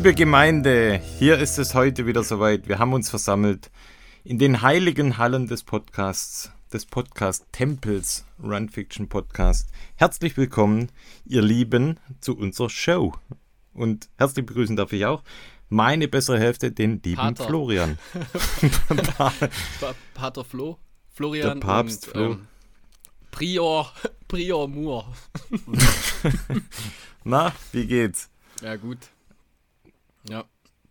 Liebe Gemeinde, hier ist es heute wieder soweit. Wir haben uns versammelt in den heiligen Hallen des Podcasts, des Podcast-Tempels Run Fiction Podcast. Herzlich willkommen, ihr Lieben, zu unserer Show. Und herzlich begrüßen darf ich auch meine bessere Hälfte, den lieben Pater. Florian. Pa Pater Flo, Florian Der Papst und, Flo. Ähm, Prior, Prior Moore. Na, wie geht's? Ja, gut. Ja,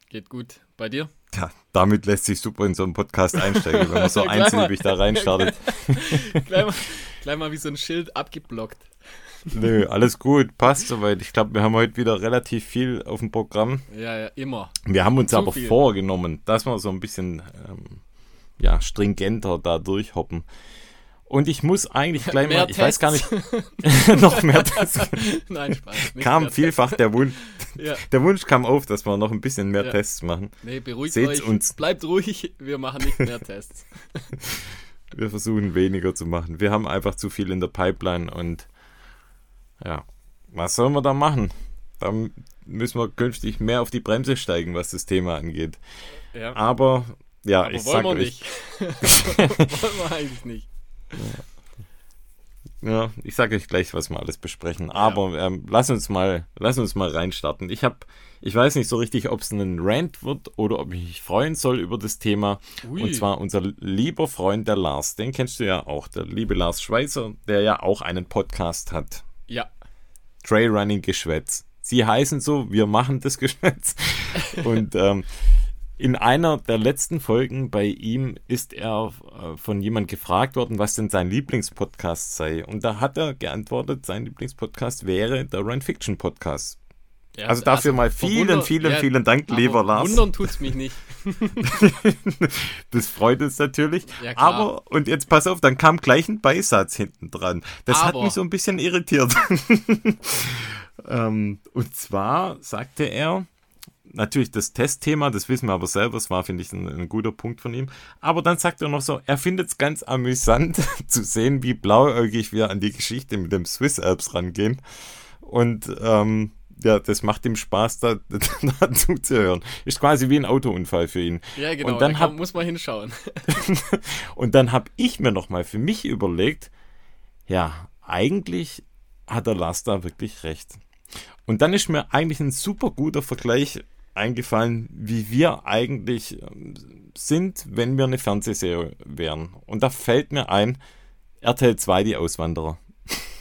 geht gut. Bei dir? Ja, damit lässt sich super in so einen Podcast einsteigen, wenn man so einsilbig da reinstartet. gleich, mal, gleich mal wie so ein Schild abgeblockt. Nö, alles gut, passt soweit. Ich glaube, wir haben heute wieder relativ viel auf dem Programm. Ja, ja, immer. Wir haben uns Zu aber viel. vorgenommen, dass wir so ein bisschen ähm, ja, stringenter da durchhoppen. Und ich muss eigentlich gleich Mehr mal, ich weiß gar Tests. nicht, noch mehr Tests. Nein, Spaß. kam vielfach der Wunsch, Tests. Ja, der Wunsch kam auf, dass wir noch ein bisschen mehr Ja. Tests machen. nee, beruhigt Seht's euch. uns. Bleibt ruhig, wir machen nicht mehr Tests. Wir versuchen weniger zu machen. Wir haben einfach zu viel in der Pipeline und ja, was sollen wir da machen? Da müssen wir künftig mehr auf die Bremse steigen, was das Thema angeht. Ja, Aber ja, aber ich wollen sag wir euch, nicht. wollen wir eigentlich nicht. Ja, ich sage euch gleich, was wir alles besprechen. Aber ähm, lass uns mal, lass uns mal reinstarten. Ich habe, ich weiß nicht so richtig, ob es ein Rant wird oder ob ich mich freuen soll über das Thema. Ui. Und zwar unser lieber Freund der Lars, den kennst du ja auch, der liebe Lars Schweizer, der ja auch einen Podcast hat. Ja, Trailrunning Geschwätz. Sie heißen so, wir machen das Geschwätz. Und ähm, in einer der letzten Folgen bei ihm ist er äh, von jemand gefragt worden, was denn sein Lieblingspodcast sei. Und da hat er geantwortet, sein Lieblingspodcast wäre der Run Fiction Podcast. ja Also dafür mal vielen, verwunder- vielen, ja, vielen Dank, lieber Lars. Wundern tut's mich nicht. Das freut uns natürlich. Ja. Aber, und jetzt pass auf, dann kam gleich ein Beisatz hinten dran. Das hat Aber. mich so ein bisschen irritiert. ähm, und zwar sagte er, natürlich das Testthema, das wissen wir aber selber, das war, finde ich, ein, ein guter Punkt von ihm. Aber dann sagt er noch so, er findet es ganz amüsant zu sehen, wie blauäugig wir an die Geschichte mit dem Swiss Alps rangehen. Und ähm, ja, das macht ihm Spaß, da, da zuzuhören. Ist quasi wie ein Autounfall für ihn. Ja, genau. Und dann da hab- muss man hinschauen. Und dann habe ich mir nochmal für mich überlegt, ja, eigentlich hat der Lars da wirklich recht. Und dann ist mir eigentlich ein super guter Vergleich eingefallen, wie wir eigentlich ähm, sind, wenn wir eine Fernsehserie wären. Und da fällt mir ein, RTL 2, die Auswanderer.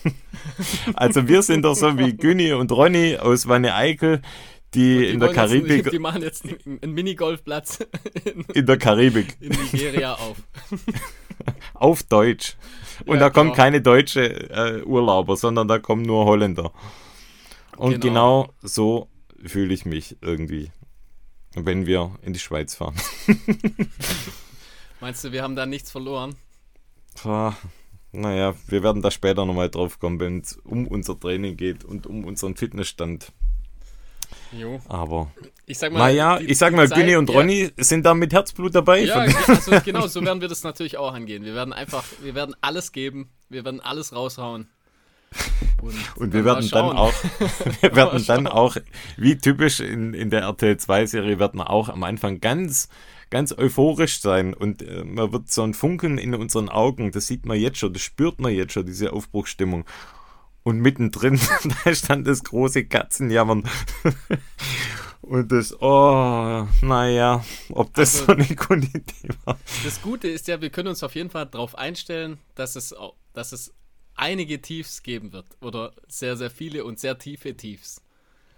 also wir sind doch so wie Günni und Ronny aus Wanne Eickel, die, Die in der wollen jetzt- Karibik, Die machen jetzt einen einen Minigolfplatz in, in der Karibik. in Nigeria auf. auf Deutsch. Und Ja, da kommen genau. keine deutsche äh, Urlauber, sondern da kommen nur Holländer. Und genau, Genau. so fühle ich mich irgendwie, wenn wir in die Schweiz fahren. Meinst du, wir haben da nichts verloren? Ah, naja, wir werden da später nochmal drauf kommen, wenn es um unser Training geht und um unseren Fitnessstand. Jo. Aber Ich sag mal, naja, ich sag mal, Zeit- Günni und ja, Ronny sind da mit Herzblut dabei. Ja, also genau, so werden wir das natürlich auch angehen. Wir werden einfach, wir werden alles geben, wir werden alles raushauen. Und, Und wir werden dann auch, wir werden dann auch, wie typisch in, in der RTL 2-Serie, werden wir auch am Anfang ganz, ganz euphorisch sein und äh, man wird so ein Funkeln in unseren Augen, das sieht man jetzt schon, das spürt man jetzt schon, diese Aufbruchsstimmung. Und mittendrin, da stand das große Katzenjammern. Und das, oh, naja, ob das Also- so eine gute Idee war. Das Gute ist ja, wir können uns auf jeden Fall darauf einstellen, dass es, dass es einige Tiefs geben wird. Oder sehr, sehr viele und sehr tiefe Tiefs.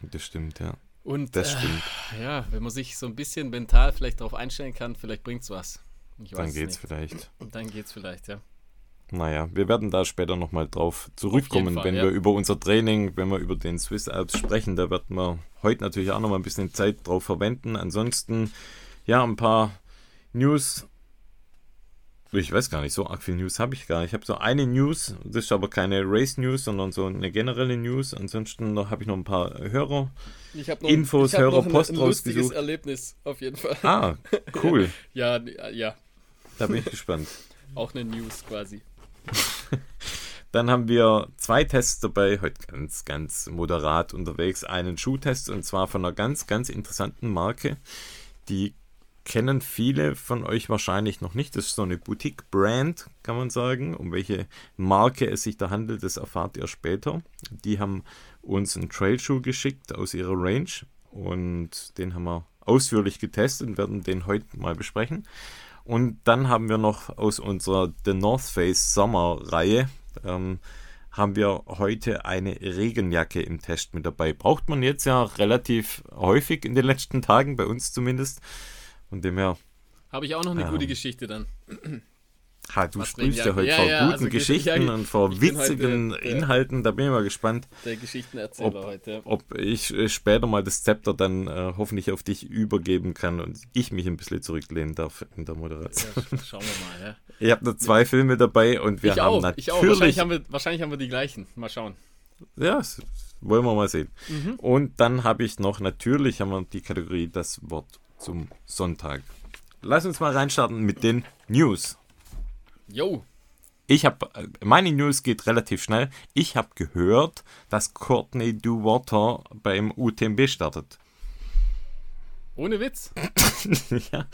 Das stimmt, ja. Und Das stimmt. Äh, ja, wenn man sich so ein bisschen mental vielleicht darauf einstellen kann, vielleicht bringt's was. Ich Dann geht's es nicht. vielleicht. Und dann geht's vielleicht, ja. Naja, wir werden da später nochmal drauf zurückkommen, Fall, wenn ja. wir über unser Training, wenn wir über den Swiss Alps sprechen. Da werden wir heute natürlich auch nochmal ein bisschen Zeit drauf verwenden. Ansonsten, ja, ein paar News. Ich weiß gar nicht, so arg viel News habe ich gar nicht. Ich habe so eine News, das ist aber keine Race News, sondern so eine generelle News. Ansonsten noch habe ich noch ein paar Hörer. Habe Infos, Hörer, noch ein- Post ein lustiges rausgesucht. Erlebnis, auf jeden Fall. Ah, cool. Ja, ja, Da bin ich gespannt. auch eine News quasi. Dann haben wir zwei Tests dabei, heute ganz, ganz moderat unterwegs. Einen Schuhtest und zwar von einer ganz, ganz interessanten Marke. Die kennen viele von euch wahrscheinlich noch nicht. Das ist so eine Boutique-Brand, kann man sagen. Um welche Marke es sich da handelt, das erfahrt ihr später. Die haben uns einen Trailschuh geschickt aus ihrer Range und den haben wir ausführlich getestet und werden den heute mal besprechen. Und dann haben wir noch aus unserer The North Face Sommerreihe ähm, haben wir heute eine Regenjacke im Test mit dabei. Braucht man jetzt ja relativ häufig in den letzten Tagen, bei uns zumindest. Und dem her. Habe ich auch noch eine ähm, gute Geschichte dann. Ha, du sprühst ja heute ja, vor ja, guten also Geschichten ja, und vor witzigen heute, Inhalten, da bin ich mal gespannt. Der Geschichtenerzähler ob, heute. Ob ich äh, später mal das Zepter dann äh, hoffentlich auf dich übergeben kann und ich mich ein bisschen zurücklehnen darf in der Moderation. schauen wir mal, ja. Ihr habt noch zwei Filme dabei und wir ich haben auch, natürlich. Ich auch. Wahrscheinlich haben, wir, wahrscheinlich haben wir die gleichen. Mal schauen. Ja, wollen wir mal sehen. Mhm. Und dann habe ich noch, natürlich haben wir die Kategorie Das Wort zum Sonntag. Lass uns mal reinstarten mit den News. Jo. Ich habe, meine News geht relativ schnell. Ich habe gehört, dass Courtney DeWater beim UTMB startet. Ohne Witz? ja.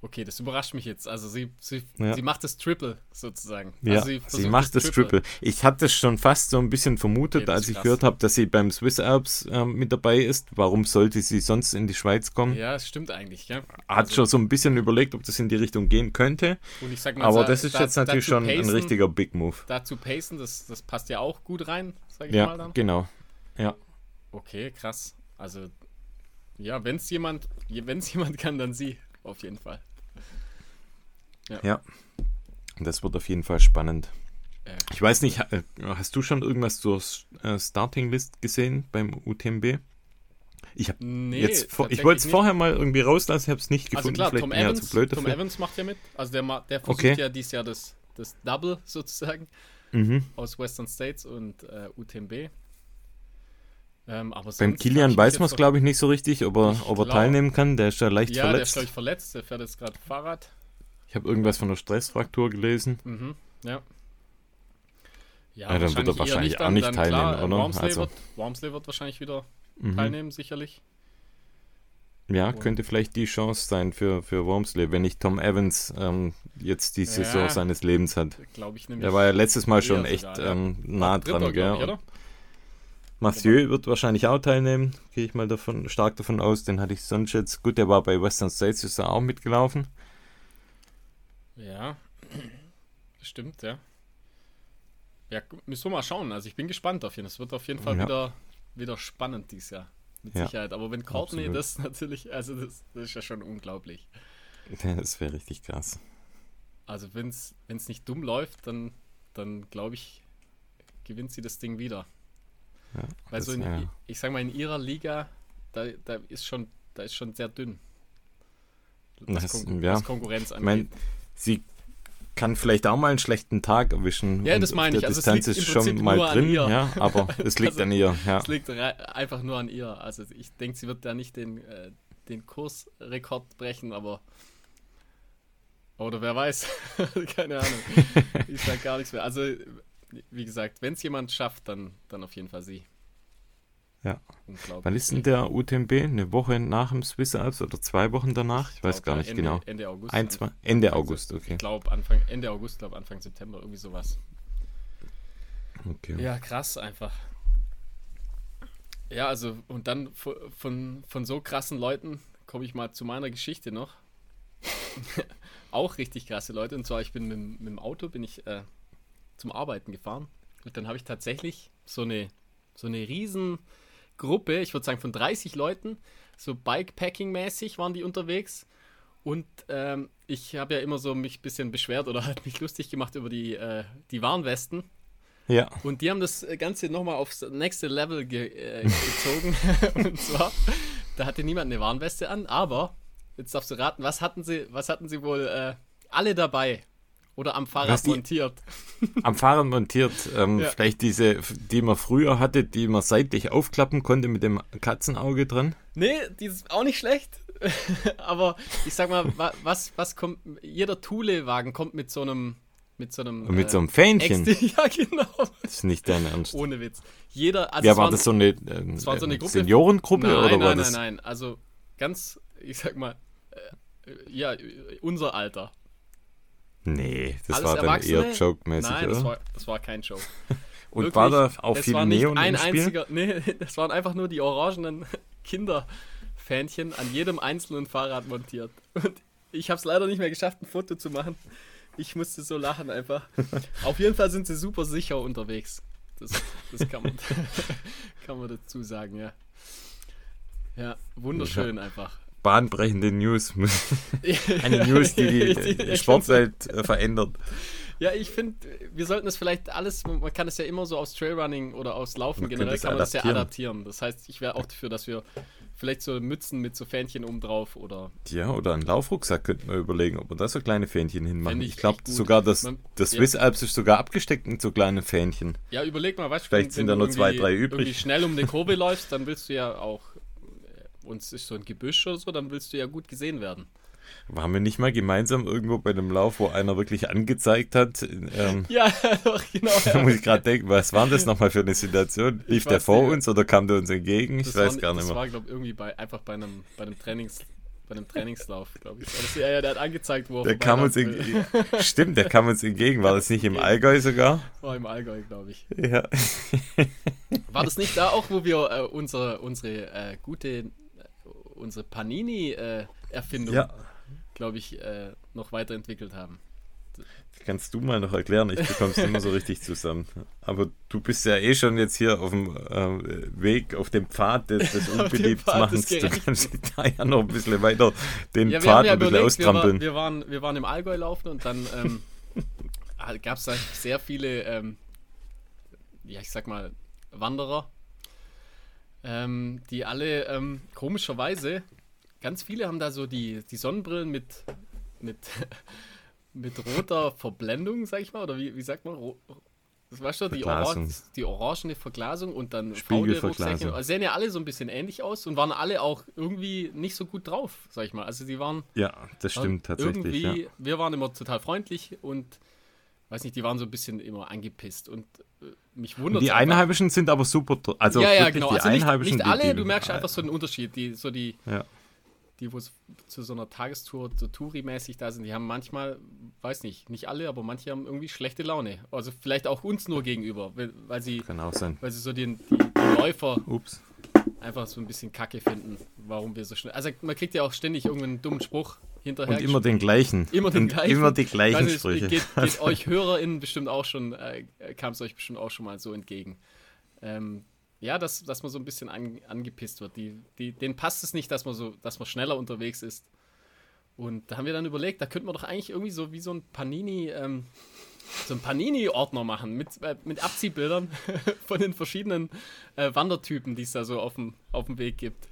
Okay, das überrascht mich jetzt. Also sie, sie, ja. sie macht das Triple sozusagen. Ja, also sie, sie macht das, das Triple. Triple. Ich hatte es schon fast so ein bisschen vermutet, okay, als ich krass. gehört habe, dass sie beim Swiss Alps äh, mit dabei ist. Warum sollte sie sonst in die Schweiz kommen? Ja, es stimmt eigentlich. Ja. Hat also, schon so ein bisschen überlegt, ob das in die Richtung gehen könnte. Mal, Aber das ist da, jetzt natürlich schon pacen, ein richtiger Big Move. Dazu pacen, das, das passt ja auch gut rein, sage ich ja, mal dann. genau. Ja. Okay, krass. Also ja, wenn es jemand, wenn es jemand kann, dann sie, auf jeden Fall. Ja. ja. Das wird auf jeden Fall spannend. Äh, ich weiß nicht, äh, hast du schon irgendwas zur äh, Starting List gesehen beim UTMB? Ich habe nee, jetzt ich wollte es vorher mal irgendwie rauslassen, ich habe es nicht also gefunden. Also klar, Tom, Evans, Tom dafür. Evans macht ja mit. Also der, der versucht okay. ja dieses Jahr das, das Double sozusagen mhm. aus Western States und äh, UTMB. Ähm, Beim Kilian weiß man es, glaube ich, nicht so richtig, ob er, ob er glaub, teilnehmen kann. Der ist ja leicht ja, verletzt. Ja, der ist, glaube ich, verletzt. Der fährt jetzt gerade Fahrrad. Ich habe irgendwas von der Stressfraktur gelesen. Mhm, ja. Ja, ja dann wird er wahrscheinlich nicht, auch nicht teilnehmen, klar, oder? Wormsley, also. wird, Wormsley wird wahrscheinlich wieder mhm. teilnehmen, sicherlich. Ja, Und könnte vielleicht die Chance sein für, für Wormsley, wenn nicht Tom Evans ähm, jetzt die Saison ja, seines Lebens hat. Glaube ich nämlich. Der war ja letztes Mal schon echt sogar, ähm, nah dran, Dritter, gell? Ich, Mathieu wird wahrscheinlich auch teilnehmen, gehe ich mal davon, stark davon aus. Den hatte ich sonst jetzt. Gut, der war bei Western States, ist er auch mitgelaufen. Ja, stimmt, ja. Ja, müssen wir mal schauen. Also ich bin gespannt auf jeden Fall. Es wird auf jeden Fall ja. wieder, wieder spannend dieses Jahr. Mit ja, Sicherheit. Aber wenn Courtney absolut. das natürlich, also das, das, ist ja schon unglaublich. Das wäre richtig krass. Also wenn es nicht dumm läuft, dann, dann glaube ich, gewinnt sie das Ding wieder. Ja, Weil so in, ja. ich sag mal, in ihrer Liga, da, da ist schon, da ist schon sehr dünn. Was, das, Kon ja. was Konkurrenz angeht. Mein, sie kann vielleicht auch mal einen schlechten Tag erwischen. Ja, das meine ich. Also Distanz ist schon mal drin, ja, aber es liegt also, an ihr. Ja. Es liegt einfach nur an ihr. Also ich denke, sie wird da nicht den, äh, den Kursrekord brechen, aber oder wer weiß. Keine Ahnung. ich sage gar nichts mehr. Also, wie gesagt, wenn es jemand schafft, dann, dann auf jeden Fall sie. Ja. Wann ist denn der UTMB? Eine Woche nach dem Swiss Alps oder zwei Wochen danach? Ich, ich weiß gar nicht Ende, genau. Ende August. Ein, zwei, Ende also, August, okay. Ich glaube Anfang, Ende August, glaube Anfang September, irgendwie sowas. Okay. Ja, krass einfach. Ja, also, und dann von, von so krassen Leuten komme ich mal zu meiner Geschichte noch. Auch richtig krasse Leute. Und zwar, ich bin mit, mit dem Auto, bin ich äh, zum Arbeiten gefahren. Und dann habe ich tatsächlich so eine, so eine riesen Gruppe, ich würde sagen von 30 Leuten, so Bikepacking-mäßig waren die unterwegs. Und ähm, ich habe ja immer so mich ein bisschen beschwert oder halt mich lustig gemacht über die, äh, die Warnwesten. Ja. Und die haben das Ganze nochmal aufs nächste Level ge äh, gezogen. und zwar, da hatte niemand eine Warnweste an, aber jetzt darfst du raten, was hatten sie, was hatten sie wohl äh, alle dabei? Oder am Fahrrad die, montiert. Am Fahrrad montiert. Ähm, ja. Vielleicht diese, die man früher hatte, die man seitlich aufklappen konnte mit dem Katzenauge dran. Nee, die ist auch nicht schlecht. Aber ich sag mal, was, was kommt. Jeder Thule-Wagen kommt mit so einem mit so einem. Mit so einem Fähnchen. Ex ja, genau. Das ist nicht dein Ernst. Ohne Witz. Jeder. Also ja, es war das so eine, äh, das war so eine Gruppe- Seniorengruppe nein, oder war nein, das? nein, nein. Also ganz, ich sag mal, äh, ja, unser Alter. Nee, das Alles war dann eher joke-mäßig, Nein, oder? das war, das war kein Show. Und Wirklich, war da auch viel Neon ein im Spiel? einziger, nee, das waren einfach nur die orangenen Kinderfähnchen an jedem einzelnen Fahrrad montiert. Und ich habe es leider nicht mehr geschafft, ein Foto zu machen. Ich musste so lachen einfach. Auf jeden Fall sind sie super sicher unterwegs. Das, das kann, man, kann man dazu sagen, ja. Ja, wunderschön einfach. Bahnbrechende News. Eine News, die die Sportwelt äh, verändert. Ja, ich finde, wir sollten es vielleicht alles, man kann es ja immer so aus Trailrunning oder aus Laufen Man generell kann man das ja adaptieren. Das heißt, ich wäre auch dafür, dass wir vielleicht so Mützen mit so Fähnchen oben drauf oder Ja, oder einen Laufrucksack könnten wir überlegen, ob wir da so kleine Fähnchen hinmachen. Ich, ich glaube sogar, dass Man- das ja. Swiss Alps ist sogar abgesteckt mit so kleinen Fähnchen. ja, überleg mal, weißt du, Vielleicht wenn- sind wenn da du nur zwei, drei übrig. Irgendwie schnell um eine Kurve läufst, dann willst du ja auch und es ist so ein Gebüsch oder so, dann willst du ja gut gesehen werden. Waren wir nicht mal gemeinsam irgendwo bei einem Lauf, wo einer wirklich angezeigt hat? Ähm, Ja, doch, genau. da muss ich gerade denken, was war denn das nochmal für eine Situation? Lief der vor nicht. uns oder kam der uns entgegen? Ich Das weiß war, gar nicht Das mehr. war, glaube ich, irgendwie bei, einfach bei einem, bei einem Trainings, bei einem Trainingslauf, glaube ich. Das, ja, ja, der hat angezeigt, wo er Der kam uns vorbeilaufen will. entgegen. Stimmt, der kam uns entgegen. War das nicht im Allgäu sogar? War im Allgäu, glaube ich. Ja. War das nicht da auch, wo wir äh, unsere, unsere äh, gute, unsere Panini-Erfindung, Ja. glaube ich, äh, noch weiterentwickelt haben? Kannst du mal noch erklären? Ich bekomme es immer so richtig zusammen. Aber du bist ja eh schon jetzt hier auf dem äh, Weg, auf dem Pfad des, des Unbeliebtmachens. Du kannst da ja noch ein bisschen weiter den Ja, Pfad ja ein bisschen überlegt, wir, war, austrampeln. wir, waren, wir waren im Allgäu laufen und dann ähm, gab es da sehr viele, ähm, ja, ich sag mal, Wanderer, ähm, die alle ähm, komischerweise, ganz viele haben da so die, die Sonnenbrillen mit, mit, mit roter Verblendung, sag ich mal, oder wie, wie sagt man? Ro das weißt du, die. Orange, die orangene Verglasung und dann Spiegelverglasung. Also sehen ja alle so ein bisschen ähnlich aus und waren alle auch irgendwie nicht so gut drauf, sag ich mal. Also die waren Ja, das stimmt tatsächlich. irgendwie, Ja. wir waren immer total freundlich und weiß nicht, die waren so ein bisschen immer angepisst und äh, mich wundert Die Einheimischen sind aber super. Also ja, ja, genau. die Also nicht, Einheimischen. nicht die- alle, du merkst einfach so den Unterschied. Die, so die, Ja. die wo es zu so einer Tagestour, so Touri-mäßig da sind, die haben manchmal, weiß nicht, nicht alle, aber manche haben irgendwie schlechte Laune. Also vielleicht auch uns nur gegenüber, weil, weil sie, weil sie so den, die, die Läufer Ups. einfach so ein bisschen kacke finden, warum wir so schnell. Also man kriegt ja auch ständig irgendeinen dummen Spruch hinterher. Und immer den gleichen. Immer den gleichen. Immer die Ich gleichen nicht, Sprüche. Geht, geht euch HörerInnen bestimmt auch schon, äh, kam es euch bestimmt auch schon mal so entgegen. Ähm, ja, dass, dass man so ein bisschen an, angepisst wird. Die, die, denen passt es nicht, dass man so, dass man schneller unterwegs ist. Und da haben wir dann überlegt, da könnte man doch eigentlich irgendwie so wie so ein Panini, ähm, so ein Panini-Ordner machen mit, äh, mit Abziehbildern von den verschiedenen äh, Wandertypen, die es da so auf dem, auf dem Weg gibt.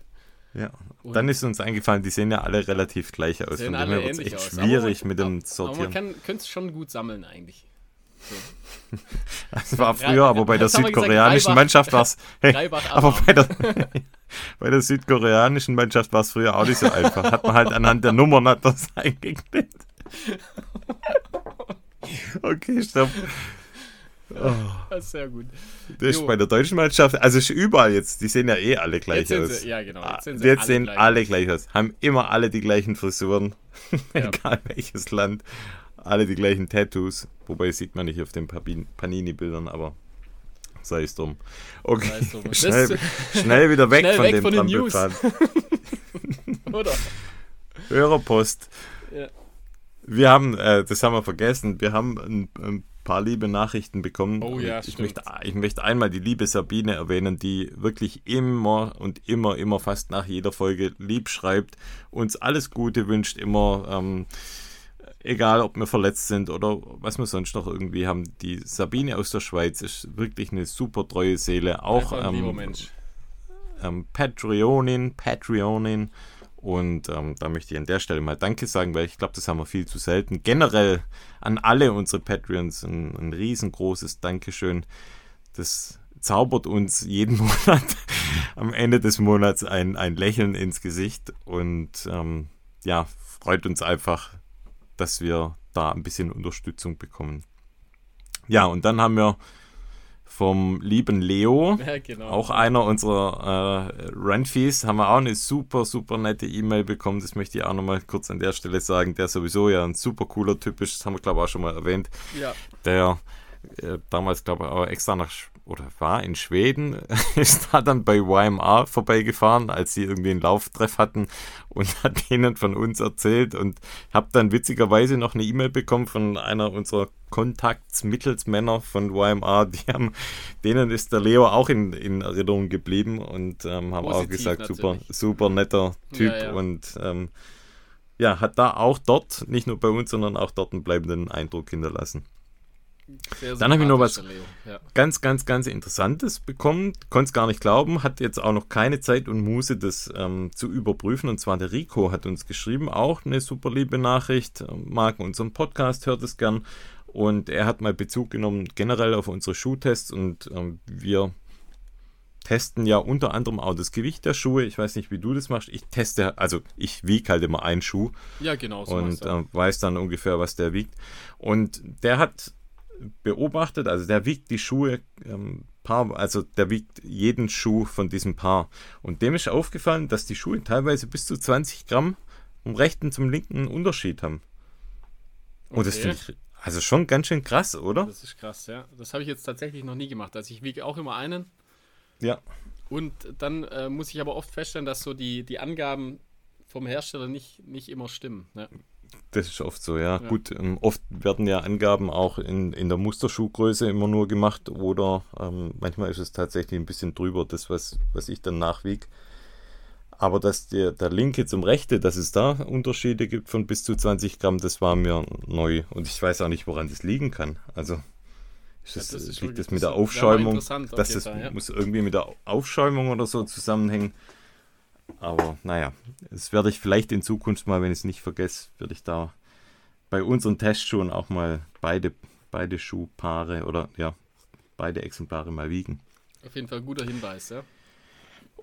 Ja. Und- Dann ist uns eingefallen, die sehen ja alle relativ gleich aus. Sehen Von dem her wird es ähnlich echt aus. schwierig Aber- mit dem Aber man Sortieren. könnte es schon gut sammeln eigentlich. Das war früher, aber bei der gesagt, südkoreanischen Mannschaft war es. Hey, aber bei der, bei der südkoreanischen Mannschaft war es früher auch nicht so einfach. Hat man halt anhand der Nummern hat das eingeklebt. Okay, stopp. Das ist sehr gut. Das ist bei der deutschen Mannschaft, also ist überall jetzt, die sehen ja eh alle gleich Jetzt aus. sie, ja, genau. Ah, Jetzt, sind Jetzt, sie sehen gleich. alle gleich aus. Haben immer alle die gleichen Frisuren. Ja. Egal welches Land. Alle die gleichen Tattoos. Wobei sieht man nicht auf den Panini-Bildern, aber sei es drum. Okay, es drum. Schnell, schnell wieder weg Schnell von weg dem von den News. Trampelpfad. Oder? Hörerpost. Ja. Wir haben, äh, das haben wir vergessen, wir haben ein, ein paar liebe Nachrichten bekommen. Oh ja, ich stimmt. möchte, ich möchte einmal die liebe Sabine erwähnen, die wirklich immer und immer, immer fast nach jeder Folge lieb schreibt, uns alles Gute wünscht, immer, ähm, egal ob wir verletzt sind oder was wir sonst noch irgendwie haben. Die Sabine aus der Schweiz ist wirklich eine super treue Seele, auch ähm, Mensch. ähm, Patreonin, Patreonin. Und ähm, da möchte ich an der Stelle mal Danke sagen, weil ich glaube, das haben wir viel zu selten. Generell an alle unsere Patreons ein, ein riesengroßes Dankeschön. Das zaubert uns jeden Monat am Ende des Monats ein, ein Lächeln ins Gesicht und ähm, ja, freut uns einfach, dass wir da ein bisschen Unterstützung bekommen. Ja, und dann haben wir vom lieben Leo, Ja, genau. auch einer unserer äh, Runfies, haben wir auch eine super, super nette E-Mail bekommen. Das möchte ich auch nochmal kurz an der Stelle sagen. Der sowieso ja ein super cooler Typ ist, das haben wir glaube ich auch schon mal erwähnt. Ja, Der äh, damals glaube ich auch extra nach oder war in Schweden, ist da dann bei YMR vorbeigefahren, als sie irgendwie einen Lauftreff hatten und hat denen von uns erzählt und habe dann witzigerweise noch eine E-Mail bekommen von einer unserer Kontaktsmittelsmänner von YMR, die haben, denen ist der Leo auch in, in Erinnerung geblieben und ähm, haben auch Positiv gesagt, super, super netter Typ Ja, ja. und ähm, ja, hat da auch dort, nicht nur bei uns, sondern auch dort einen bleibenden Eindruck hinterlassen. Sehr Dann hab ich noch was-. Ja. ganz, ganz, ganz Interessantes bekommen. Konnte es gar nicht glauben, hat jetzt auch noch keine Zeit und Muße, das ähm, zu überprüfen. Und zwar der Rico hat uns geschrieben, auch eine super liebe Nachricht, äh, mag unseren Podcast, hört es gern. Und er hat mal Bezug genommen generell auf unsere Schuhtests und ähm, wir testen ja unter anderem auch das Gewicht der Schuhe. Ich weiß nicht, wie du das machst. Ich teste, also ich wiege halt immer einen Schuh ja, genau. So und äh, weiß dann ungefähr, was der wiegt. Und der hat beobachtet, also der wiegt die Schuhe ähm, Paar, also der wiegt jeden Schuh von diesem Paar. Und dem ist aufgefallen, dass die Schuhe teilweise bis zu 20 Gramm vom rechten zum linken Unterschied haben. Und das Okay. finde ich also schon ganz schön krass, oder? Das ist krass, ja. Das habe ich jetzt tatsächlich noch nie gemacht. Also ich wiege auch immer einen Ja. und dann äh, muss ich aber oft feststellen, dass so die, die Angaben vom Hersteller nicht, nicht immer stimmen. Ne? Das ist oft so, ja. Ja. Gut, ähm, oft werden ja Angaben auch in, in der Musterschuhgröße immer nur gemacht oder ähm, manchmal ist es tatsächlich ein bisschen drüber, das, was, was ich dann nachwieg. Aber dass der, der linke zum rechte, dass es da Unterschiede gibt von bis zu 20 Gramm, das war mir neu. Und ich weiß auch nicht, woran das liegen kann. Also ist Ja, das, das ist liegt das mit das der Aufschäumung? jeden das Fall, ja. muss irgendwie mit der Aufschäumung oder so zusammenhängen. Aber naja, das werde ich vielleicht in Zukunft mal, wenn ich es nicht vergesse, werde ich da bei unseren Testschuhen auch mal beide, beide Schuhpaare oder ja, beide Exemplare mal wiegen. Auf jeden Fall ein guter Hinweis, ja.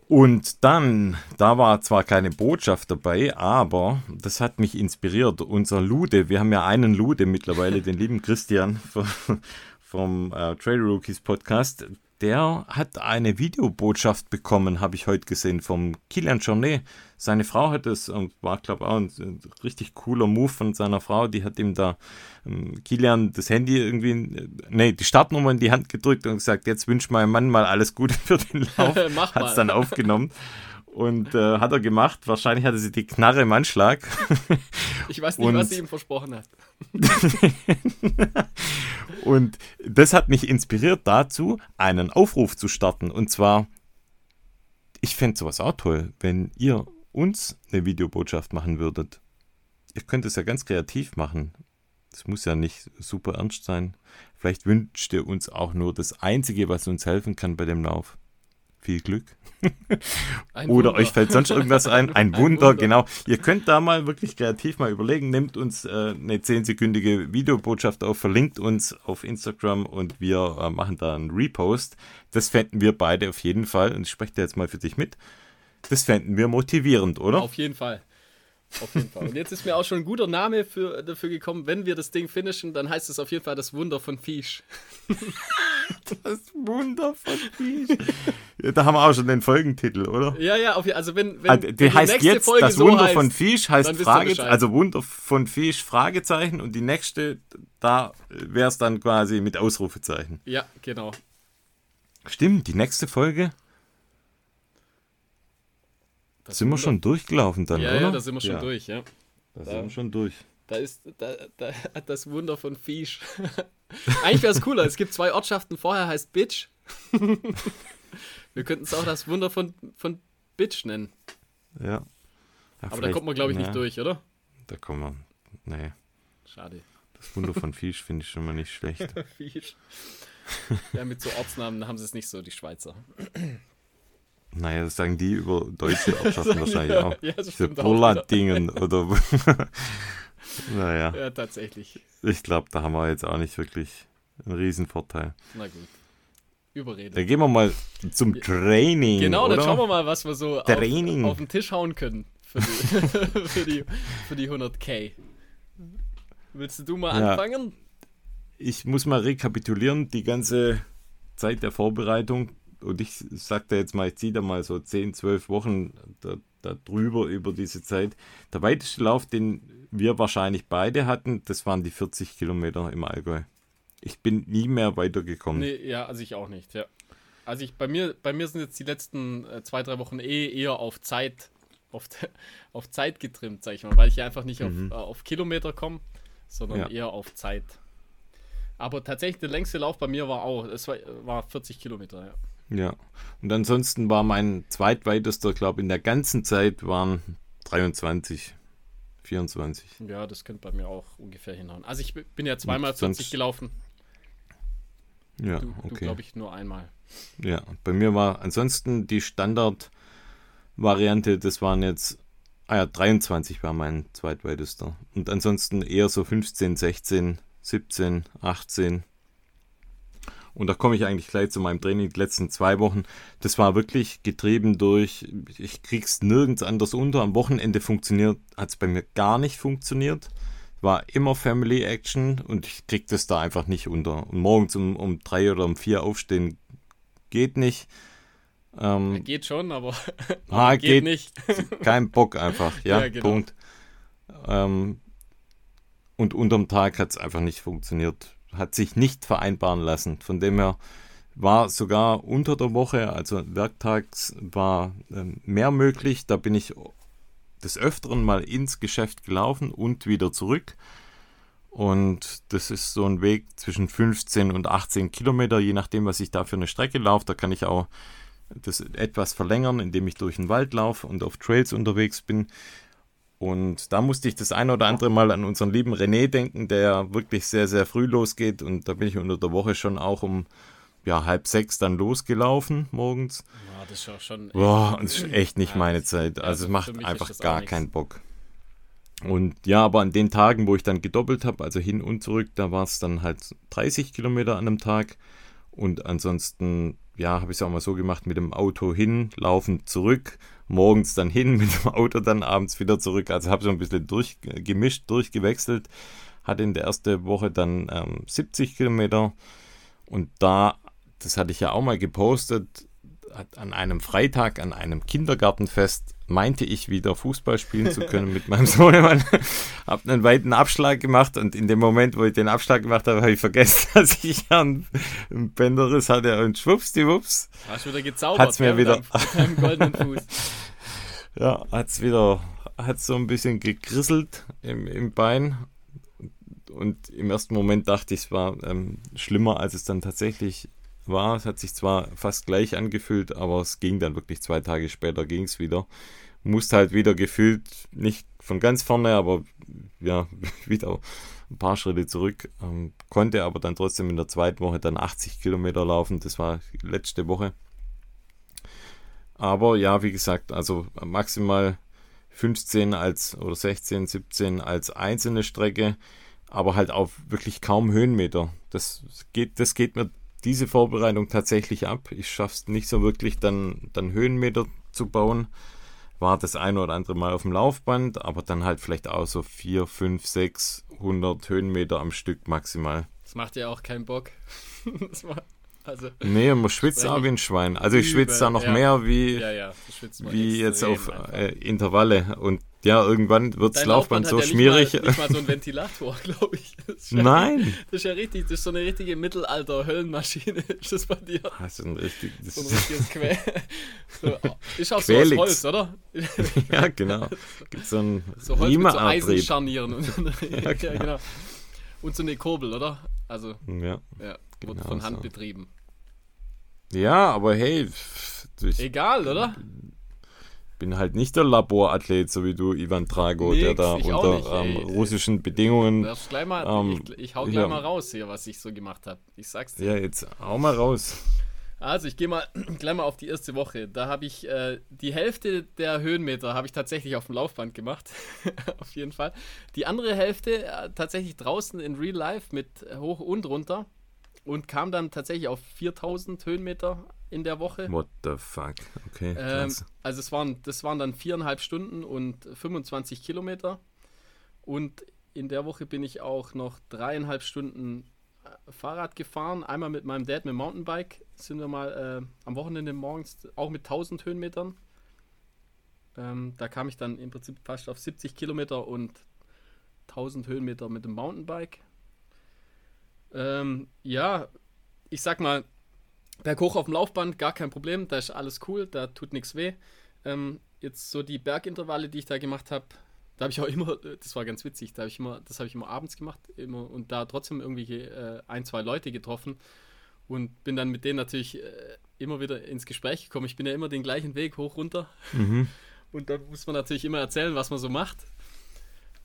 Und dann, da war zwar keine Botschaft dabei, aber das hat mich inspiriert. Unser Lude, wir haben ja einen Lude mittlerweile, den lieben Christian vom, vom äh, Trail Rookies Podcast. Der hat eine Videobotschaft bekommen, habe ich heute gesehen, vom Kilian Jornet. Seine Frau hat es, und war, glaube ich, auch ein, ein richtig cooler Move von seiner Frau. Die hat ihm da ähm, Kilian das Handy irgendwie, äh, nee, die Startnummer in die Hand gedrückt und gesagt, jetzt wünscht meinem Mann mal alles Gute für den Lauf. Mach Hat es dann aufgenommen. Und äh, hat er gemacht. Wahrscheinlich hatte sie die Knarre im Anschlag. Ich weiß nicht, Und- was sie ihm versprochen hat. Und das hat mich inspiriert dazu, einen Aufruf zu starten. Und zwar, ich fände sowas auch toll, wenn ihr uns eine Videobotschaft machen würdet. Ihr könnt es ja ganz kreativ machen. Das muss ja nicht super ernst sein. Vielleicht wünscht ihr uns auch nur das Einzige, was uns helfen kann bei dem Lauf. Viel Glück. Ein Oder Wunder. euch fällt sonst irgendwas ein. Ein Wunder, genau. Ihr könnt da mal wirklich kreativ mal überlegen. Nehmt uns äh, eine 10-sekündige Videobotschaft auf, verlinkt uns auf Instagram und wir äh, machen da einen Repost. Das fänden wir beide auf jeden Fall. Und ich spreche da jetzt mal für dich mit. Das fänden wir motivierend, oder? Auf jeden Fall. Auf jeden Fall. Und jetzt ist mir auch schon ein guter Name für, dafür gekommen. Wenn wir das Ding finishen, dann heißt es auf jeden Fall das Wunder von Fisch. Das Wunder von Fisch. ja, da haben wir auch schon den Folgentitel, oder? Ja, ja, auf, also wenn, wenn, Ah, wenn die heißt nächste jetzt, Folge das so Wunder heißt, von Fisch heißt dann wisst ihr Frage, Bescheid. also Wunder von Fisch, Fragezeichen und die nächste, da wäre es dann quasi mit Ausrufezeichen. Ja, genau. Stimmt, die nächste Folge Das sind wir schon durchgelaufen dann, Ja, oder? ja, da sind wir schon Ja, durch, ja. Da sind wir schon durch. Da ist da, da, das Wunder von Fisch. Eigentlich wäre es cooler. Es gibt zwei Ortschaften vorher, heißt Bitch. wir könnten es auch das Wunder von, von Bitch nennen. Ja. ja Aber da kommt man, glaube ich, ja, nicht durch, oder? Da kommen wir. Nee, Schade. das Wunder von Fisch finde ich schon mal nicht schlecht. Fisch. Ja, mit so Ortsnamen haben sie es nicht so, die Schweizer. Naja, das sagen die über deutsche Ortschaften wahrscheinlich auch. Ja, wieder. Bullardingen oder. Naja, Ja, tatsächlich. ich glaube, da haben wir jetzt auch nicht wirklich einen Riesenvorteil. Na gut. Überreden. Dann gehen wir mal zum Training. Genau, oder? dann schauen wir mal, was wir so auf, Training. auf den Tisch hauen können für die, für die, für die 100k. Willst du mal Ja. anfangen? ich muss mal rekapitulieren, die ganze Zeit der Vorbereitung. Und ich sagte jetzt mal, ich ziehe da mal so 10, 12 Wochen da, da drüber über diese Zeit. Der weiteste Lauf, den wir wahrscheinlich beide hatten, das waren die 40 Kilometer im Allgäu. Ich bin nie mehr weitergekommen. Nee, ja, also ich auch nicht, ja. Also ich, bei mir, bei mir sind jetzt die letzten äh, zwei, drei Wochen eh eher auf Zeit, auf, auf Zeit getrimmt, sag ich mal, weil ich einfach nicht mhm. auf, äh, auf Kilometer komme, sondern ja. eher auf Zeit. Aber tatsächlich der längste Lauf bei mir war auch, es war, war 40 Kilometer, ja. Ja. Und ansonsten war mein zweitweitester, glaube ich, in der ganzen Zeit waren 23, 24. Ja, das könnte bei mir auch ungefähr hinhauen. Also ich bin ja zweimal 40 gelaufen. Ja, du, okay. Du, glaube ich, nur einmal. Ja, bei mir war ansonsten die Standard-Variante, das waren jetzt, ah ja, 23 war mein zweitweitester. Und ansonsten eher so 15, 16, 17, 18. Und da komme ich eigentlich gleich zu meinem Training die letzten zwei Wochen. Das war wirklich getrieben durch, ich krieg's nirgends anders unter. Am Wochenende funktioniert, hat es bei mir gar nicht funktioniert. War immer Family Action und ich krieg das da einfach nicht unter. Und morgens um, um drei oder um vier aufstehen geht nicht. Ähm, geht schon, aber, ah, geht, geht, nicht. kein Bock einfach, ja, ja genau. Punkt. Ähm, und unterm Tag hat es einfach nicht funktioniert hat sich nicht vereinbaren lassen. Von dem her war sogar unter der Woche, also werktags, war äh, mehr möglich. Da bin ich des Öfteren mal ins Geschäft gelaufen und wieder zurück. Und das ist so ein Weg zwischen 15 und 18 Kilometer, je nachdem, was ich da für eine Strecke laufe. Da kann ich auch das etwas verlängern, indem ich durch den Wald laufe und auf Trails unterwegs bin. Und da musste ich das ein oder andere Mal an unseren lieben René denken, der wirklich sehr, sehr früh losgeht. Und da bin ich unter der Woche schon auch um ja, halb sechs dann losgelaufen morgens. Ja, das ist auch schon. Echt, Boah, das ist echt nicht ja, meine Zeit. Also, es macht einfach gar keinen Bock. Und ja, aber an den Tagen, wo ich dann gedoppelt habe, also hin und zurück, da war es dann halt 30 Kilometer an einem Tag. Und ansonsten, ja, habe ich es auch mal so gemacht, mit dem Auto hin, laufen zurück morgens dann hin, mit dem Auto dann abends wieder zurück. Also habe so ein bisschen durchgemischt, durchgewechselt. Hatte in der ersten Woche dann ähm, 70 Kilometer und da, das hatte ich ja auch mal gepostet, an einem Freitag, an einem Kindergartenfest, meinte ich wieder Fußball spielen zu können mit meinem Sohnemann. habe einen weiten Abschlag gemacht und in dem Moment, wo ich den Abschlag gemacht habe, habe ich vergessen, dass ich einen Bänderriss hatte und schwuppsdiwupps. Hast du wieder gezaubert? Hat's mir wieder. Mit goldenen Fuß. ja, hat's wieder, hat so ein bisschen gegrisselt im, im Bein. Und im ersten Moment dachte ich, es war ähm, schlimmer, als es dann tatsächlich war. Es hat sich zwar fast gleich angefühlt, aber es ging dann wirklich zwei Tage später ging es wieder. Musste halt wieder gefühlt, nicht von ganz vorne, aber ja, wieder ein paar Schritte zurück. Ähm, konnte aber dann trotzdem in der zweiten Woche dann 80 Kilometer laufen. Das war letzte Woche. Aber ja, wie gesagt, also maximal 15 als oder 16, 17 als einzelne Strecke, aber halt auch wirklich kaum Höhenmeter. Das geht, das geht mir diese Vorbereitung tatsächlich ab. Ich schaffe es nicht so wirklich, dann, dann Höhenmeter zu bauen. War das ein oder andere Mal auf dem Laufband, aber dann halt vielleicht auch so 4, 5, 6, 100 Höhenmeter am Stück maximal. Das macht ja auch keinen Bock. das macht also, nee, man schwitzt auch wie ein Schwein. Also ich schwitze da noch ja. mehr wie, ja, ja, wie jetzt auf äh, Intervalle. Und ja, irgendwann wird das Laufband so schmierig. Nicht mal, nicht mal so ein Ventilator, glaube ich. Ja, Nein. Das ist ja richtig, das ist so eine richtige Mittelalter-Höllenmaschine. Ist das bei dir? Das ist ein, richtig, das so ein richtiges Quä so, Ist auch Quälix. so aus Holz, oder? ja, genau. Gibt so ein so Holz mit so Eisenscharnieren. Und, ja, genau. genau. und so eine Kurbel, oder? Also, ja. ja. Genau von Hand so. betrieben. Ja, aber hey. Egal, oder? Bin halt nicht der Laborathlet, so wie du, Ivan Drago, Nix, der da unter ähm, russischen Bedingungen. Mal, ähm, ich, ich, hau gleich ja. mal raus hier, was ich so gemacht habe. Ich sag's dir. Ja, jetzt hau mal raus. Also ich gehe mal gleich mal auf die erste Woche. Da habe ich äh, die Hälfte der Höhenmeter habe ich tatsächlich auf dem Laufband gemacht, auf jeden Fall. Die andere Hälfte äh, tatsächlich draußen in Real Life mit hoch und runter und kam dann tatsächlich auf 4000 Höhenmeter in der Woche. What the fuck? Okay. Ähm, also es waren, das waren dann viereinhalb Stunden und 25 Kilometer. Und in der Woche bin ich auch noch dreieinhalb Stunden Fahrrad gefahren, einmal mit meinem Dad mit dem Mountainbike. Sind wir mal äh, am Wochenende morgens auch mit 1000 Höhenmetern. Ähm, da kam ich dann im Prinzip fast auf 70 Kilometer und 1000 Höhenmeter mit dem Mountainbike. Ähm, ja, ich sag mal, berghoch auf dem Laufband, gar kein Problem, da ist alles cool, da tut nichts weh. Ähm, jetzt so die Bergintervalle, die ich da gemacht habe, da habe ich auch immer, das war ganz witzig, da habe ich immer, das habe ich immer abends gemacht, immer und da trotzdem irgendwie äh, ein, zwei Leute getroffen und bin dann mit denen natürlich äh, immer wieder ins Gespräch gekommen. Ich bin ja immer den gleichen Weg hoch runter. Mhm. Und da muss man natürlich immer erzählen, was man so macht.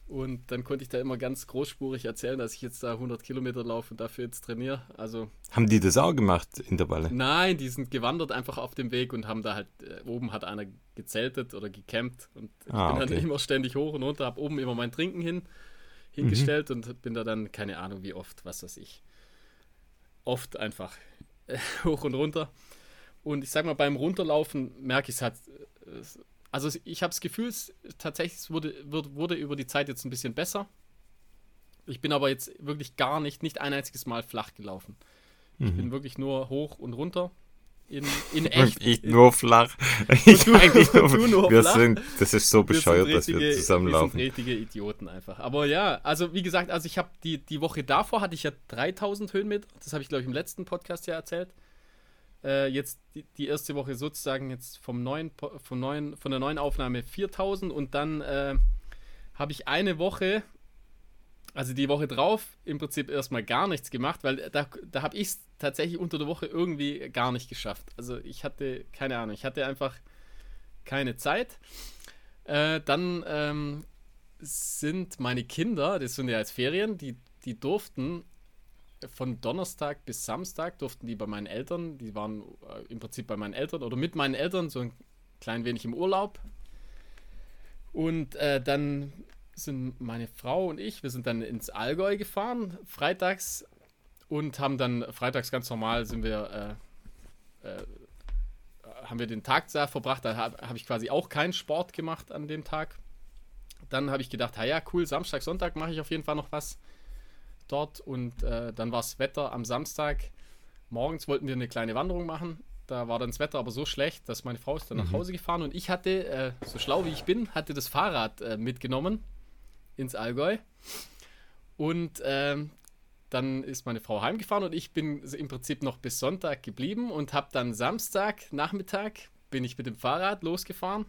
Und dann konnte ich da immer ganz großspurig erzählen, dass ich jetzt da 100 Kilometer laufe und dafür jetzt trainiere. Also haben die das auch gemacht in der Walle? Nein, die sind gewandert einfach auf dem Weg und haben da halt äh, oben hat einer gezeltet oder gecampt und ich ah, bin okay. dann immer ständig hoch und runter, habe oben immer mein Trinken hin hingestellt mhm. und bin da dann keine Ahnung wie oft, was weiß ich, oft einfach äh, hoch und runter. Und ich sag mal beim Runterlaufen merke ich es halt äh, also ich habe das Gefühl, es tatsächlich wurde, wurde, wurde über die Zeit jetzt ein bisschen besser. Ich bin aber jetzt wirklich gar nicht, nicht ein einziges Mal flach gelaufen. Ich mhm. bin wirklich nur hoch und runter. In, in echt. Ich nur flach. Ich du, eigentlich nur, du nur wir flach. Sind, das ist so bescheuert, richtige, dass wir zusammenlaufen. Wir sind richtige Idioten einfach. Aber ja, also wie gesagt, also ich habe die, die Woche davor hatte ich ja 3000 Höhenmeter. Das habe ich, glaube ich, im letzten Podcast ja erzählt äh, jetzt die, die, erste Woche sozusagen jetzt vom neuen, vom neuen, von der neuen Aufnahme 4000 und dann äh, habe ich eine Woche, also die Woche drauf, im Prinzip erstmal gar nichts gemacht, weil da, da habe ich es tatsächlich unter der Woche irgendwie gar nicht geschafft. Also ich hatte, keine Ahnung, ich hatte einfach keine Zeit. Äh, dann ähm, sind meine Kinder, das sind ja jetzt Ferien, die, die durften von Donnerstag bis Samstag durften die bei meinen Eltern, die waren äh, im Prinzip bei meinen Eltern oder mit meinen Eltern so ein klein wenig im Urlaub. Und äh, dann sind meine Frau und ich, wir sind dann ins Allgäu gefahren, freitags, und haben dann freitags ganz normal sind wir, äh, äh, haben wir den Tag da verbracht. Da habe hab ich quasi auch keinen Sport gemacht an dem Tag. Dann habe ich gedacht, ja, cool, Samstag, Sonntag mache ich auf jeden Fall noch was dort und äh, dann war das Wetter am Samstag. Morgens wollten wir eine kleine Wanderung machen. Da war dann das Wetter aber so schlecht, dass meine Frau ist dann mhm. nach Hause gefahren und ich hatte, äh, so schlau wie ich bin, hatte das Fahrrad äh, mitgenommen ins Allgäu. Und ähm, dann ist meine Frau heimgefahren und ich bin im Prinzip noch bis Sonntag geblieben und habe dann Samstag Nachmittag bin ich mit dem Fahrrad losgefahren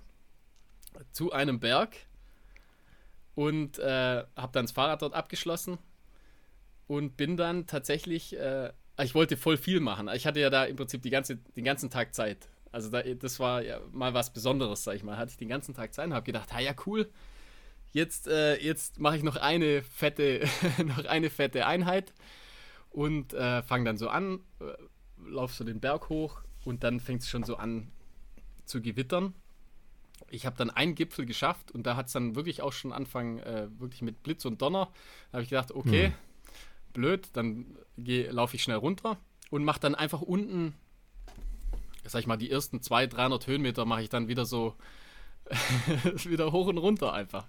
zu einem Berg und äh, habe dann das Fahrrad dort abgeschlossen und bin dann tatsächlich, äh, ich wollte voll viel machen. Ich hatte ja da im Prinzip die ganze, den ganzen Tag Zeit. Also da, das war ja mal was Besonderes, sag ich mal. Hatte ich den ganzen Tag Zeit und habe gedacht, ah ja, cool. Jetzt, äh, jetzt mache ich noch eine fette, noch eine fette Einheit und äh, fange dann so an, äh, lauf so den Berg hoch und dann fängt es schon so an zu gewittern. Ich habe dann einen Gipfel geschafft und da hat es dann wirklich auch schon angefangen, äh, wirklich mit Blitz und Donner. Da habe ich gedacht, okay, hm blöd, dann laufe ich schnell runter und mache dann einfach unten, sag ich mal, die ersten 200, 300 Höhenmeter mache ich dann wieder so, wieder hoch und runter einfach.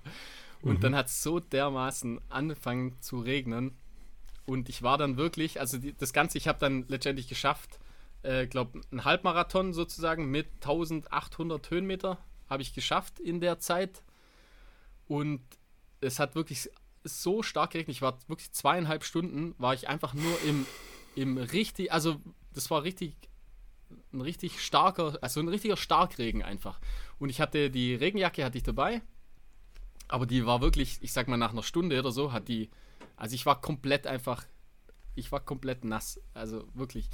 Und mhm. dann hat es so dermaßen angefangen zu regnen. Und ich war dann wirklich, also die, das Ganze, ich habe dann letztendlich geschafft, äh, glaube einen Halbmarathon sozusagen mit 1800 Höhenmeter habe ich geschafft in der Zeit. Und es hat wirklich so stark geregnet. Ich war wirklich zweieinhalb Stunden, war ich einfach nur im, im richtig, also das war richtig, ein richtig starker, also ein richtiger Starkregen einfach. Und ich hatte die Regenjacke hatte ich dabei, aber die war wirklich, ich sag mal nach einer Stunde oder so, hat die, also ich war komplett einfach, ich war komplett nass, also wirklich.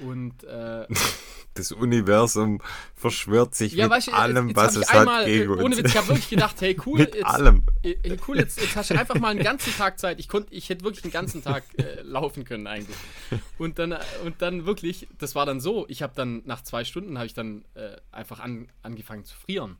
Und äh, das Universum verschwört sich ja, mit weißt, allem, jetzt, jetzt was es einmal, hat gegen Ohne Witz, ich habe wirklich gedacht, hey cool, mit jetzt, allem. Äh, cool, jetzt, jetzt, hast du einfach mal einen ganzen Tag Zeit. Ich konnte, ich hätte wirklich einen ganzen Tag äh, laufen können eigentlich. Und dann, und dann wirklich, das war dann so. Ich habe dann nach zwei Stunden habe ich dann äh, einfach an, angefangen zu frieren.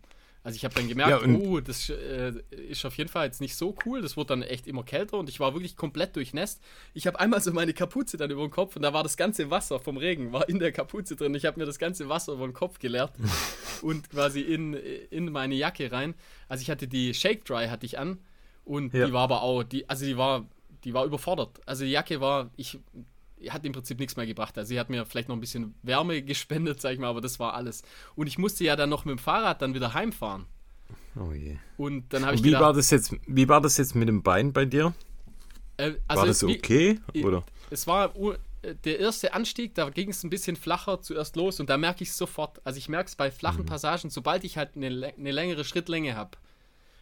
Also ich habe dann gemerkt, ja, oh, das äh, ist auf jeden Fall jetzt nicht so cool. Das wurde dann echt immer kälter und ich war wirklich komplett durchnässt. Ich habe einmal so meine Kapuze dann über den Kopf und da war das ganze Wasser vom Regen war in der Kapuze drin. Ich habe mir das ganze Wasser über den Kopf geleert und quasi in, in meine Jacke rein. Also ich hatte die Shake Dry hatte ich an und ja. die war aber auch, die, also die war die war überfordert. Also die Jacke war, ich hat im Prinzip nichts mehr gebracht. Also sie hat mir vielleicht noch ein bisschen Wärme gespendet, sag ich mal, aber das war alles. Und ich musste ja dann noch mit dem Fahrrad dann wieder heimfahren. Oh je. Und dann habe ich wie gedacht, war das jetzt? Wie war das jetzt mit dem Bein bei dir? äh, also war das es- wie- okay? Oder? Es war äh, der erste Anstieg, da ging es ein bisschen flacher zuerst los und da merke ich es sofort. Also ich merke es bei flachen Mhm. Passagen, sobald ich halt eine, eine längere Schrittlänge habe,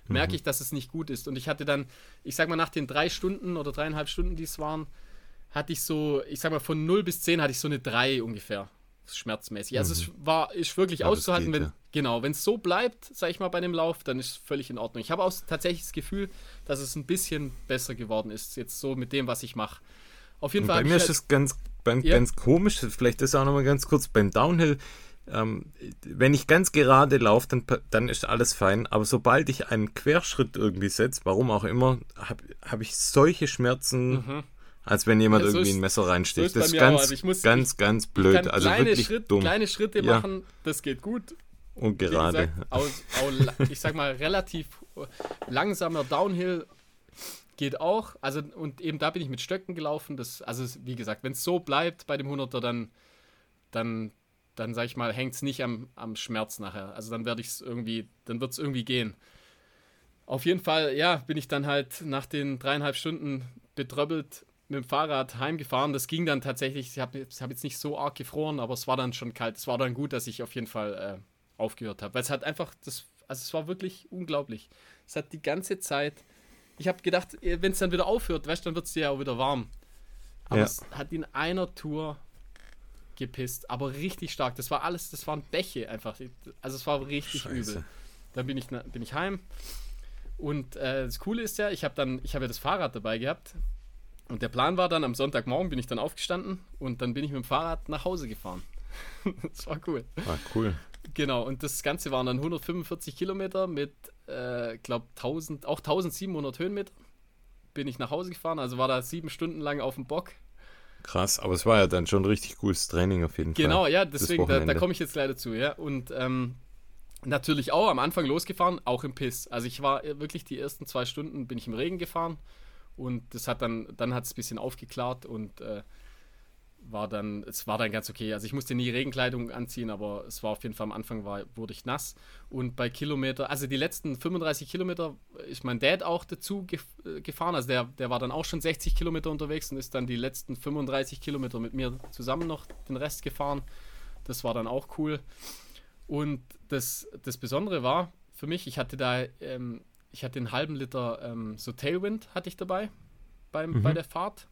merke Mhm. ich, dass es nicht gut ist. Und ich hatte dann, ich sag mal, nach den drei Stunden oder dreieinhalb Stunden, die es waren, hatte ich so, ich sag mal, von 0 bis 10 hatte ich so eine 3 ungefähr. Schmerzmäßig. Also es war, ist wirklich Mhm. Ja, auszuhalten, geht, wenn, ja. genau, wenn es so bleibt, sag ich mal, bei dem Lauf, dann ist es völlig in Ordnung. Ich habe auch tatsächlich das Gefühl, dass es ein bisschen besser geworden ist, jetzt so mit dem, was ich mache. Auf jeden Und Fall. bei mir ist halt- es ganz, beim, Ja. ganz komisch, vielleicht das auch nochmal ganz kurz beim Downhill. Ähm, wenn ich ganz gerade laufe, dann, dann ist alles fein. Aber sobald ich einen Querschritt irgendwie setze, warum auch immer, habe hab ich solche Schmerzen, als wenn jemand. Ja, so irgendwie ist- ein Messer so reinsticht. bei das ist ganz, Also muss- ganz, ganz Ich blöd. kann Also kleine, wirklich Schritt, dumm kleine Schritte Ja. machen, das geht gut. und gerade. gesagt, aus, au- ich sag mal, relativ langsamer Downhill geht auch. Also, und eben da bin ich mit Stöcken gelaufen. Das, also, wie gesagt, wenn es so bleibt bei dem 100er, dann, dann, dann sag ich mal, hängt es nicht am, am Schmerz nachher. Also, dann werde ich es irgendwie, dann wird es irgendwie gehen. Auf jeden Fall, ja, bin ich dann halt nach den dreieinhalb Stunden betröppelt mit dem Fahrrad heimgefahren. Das ging dann tatsächlich, ich habe hab jetzt nicht so arg gefroren, aber es war dann schon kalt. Es war dann gut, dass ich auf jeden Fall äh, aufgehört habe. Weil es hat einfach, das, also es war wirklich unglaublich. Es hat die ganze Zeit, ich habe gedacht, wenn es dann wieder aufhört, weißt du, dann wird es dir ja auch wieder warm. Aber Ja. es hat in einer Tour gepisst, aber richtig stark. Das war alles, das waren Bäche einfach. Also es war richtig Scheiße. übel. Dann bin ich, bin ich heim. Und äh, das Coole ist ja, ich habe dann, ich habe ja das Fahrrad dabei gehabt. Und der Plan war dann, am Sonntagmorgen bin ich dann aufgestanden und dann bin ich mit dem Fahrrad nach Hause gefahren. das war cool. Ah, cool. Genau, und das Ganze waren dann 145 Kilometer mit, äh, glaube 1000, auch 1700 Höhenmeter. Bin ich nach Hause gefahren, also war da sieben Stunden lang auf dem Bock. Krass, aber es war ja dann schon richtig cooles Training auf jeden Genau, Fall. ja, das deswegen, da, da komme ich jetzt gleich dazu, ja. Und ähm, natürlich auch am Anfang losgefahren, auch im Piss. Also ich war wirklich die ersten zwei Stunden bin ich im Regen gefahren und das hat dann, dann hat es ein bisschen aufgeklärt und äh, war dann, es war dann ganz okay. Also ich musste nie Regenkleidung anziehen, aber es war auf jeden Fall am Anfang war, wurde ich nass. Und bei Kilometer, also die letzten 35 Kilometer ist mein Dad auch dazu gef äh, gefahren. Also der, der war dann auch schon 60 Kilometer unterwegs und ist dann die letzten 35 Kilometer mit mir zusammen noch den Rest gefahren. Das war dann auch cool. Und das, das Besondere war für mich, ich hatte da, ähm, ich hatte einen halben Liter ähm, so Tailwind hatte ich dabei beim, bei der Fahrt.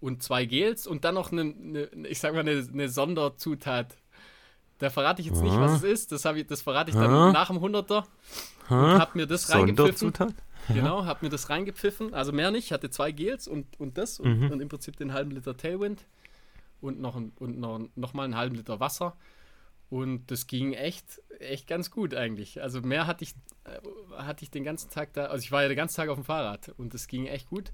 Und zwei Gels und dann noch eine, eine ich sag mal, eine, eine Sonderzutat. Da verrate ich jetzt nicht, was es ist. Das, ich, das verrate ich dann Ah. nach dem 100er. Hä? Hab mir das reingepfiffen. Genau, hab mir das reingepfiffen. Also mehr nicht. Hatte zwei Gels und, und das und, und im Prinzip den halben Liter Tailwind und noch, ein, und noch, noch mal einen halben Liter Wasser. Und das ging echt, echt ganz gut eigentlich. Also mehr hatte ich, äh, hatte ich den ganzen Tag da. Also ich war ja den ganzen Tag auf dem Fahrrad und das ging echt gut.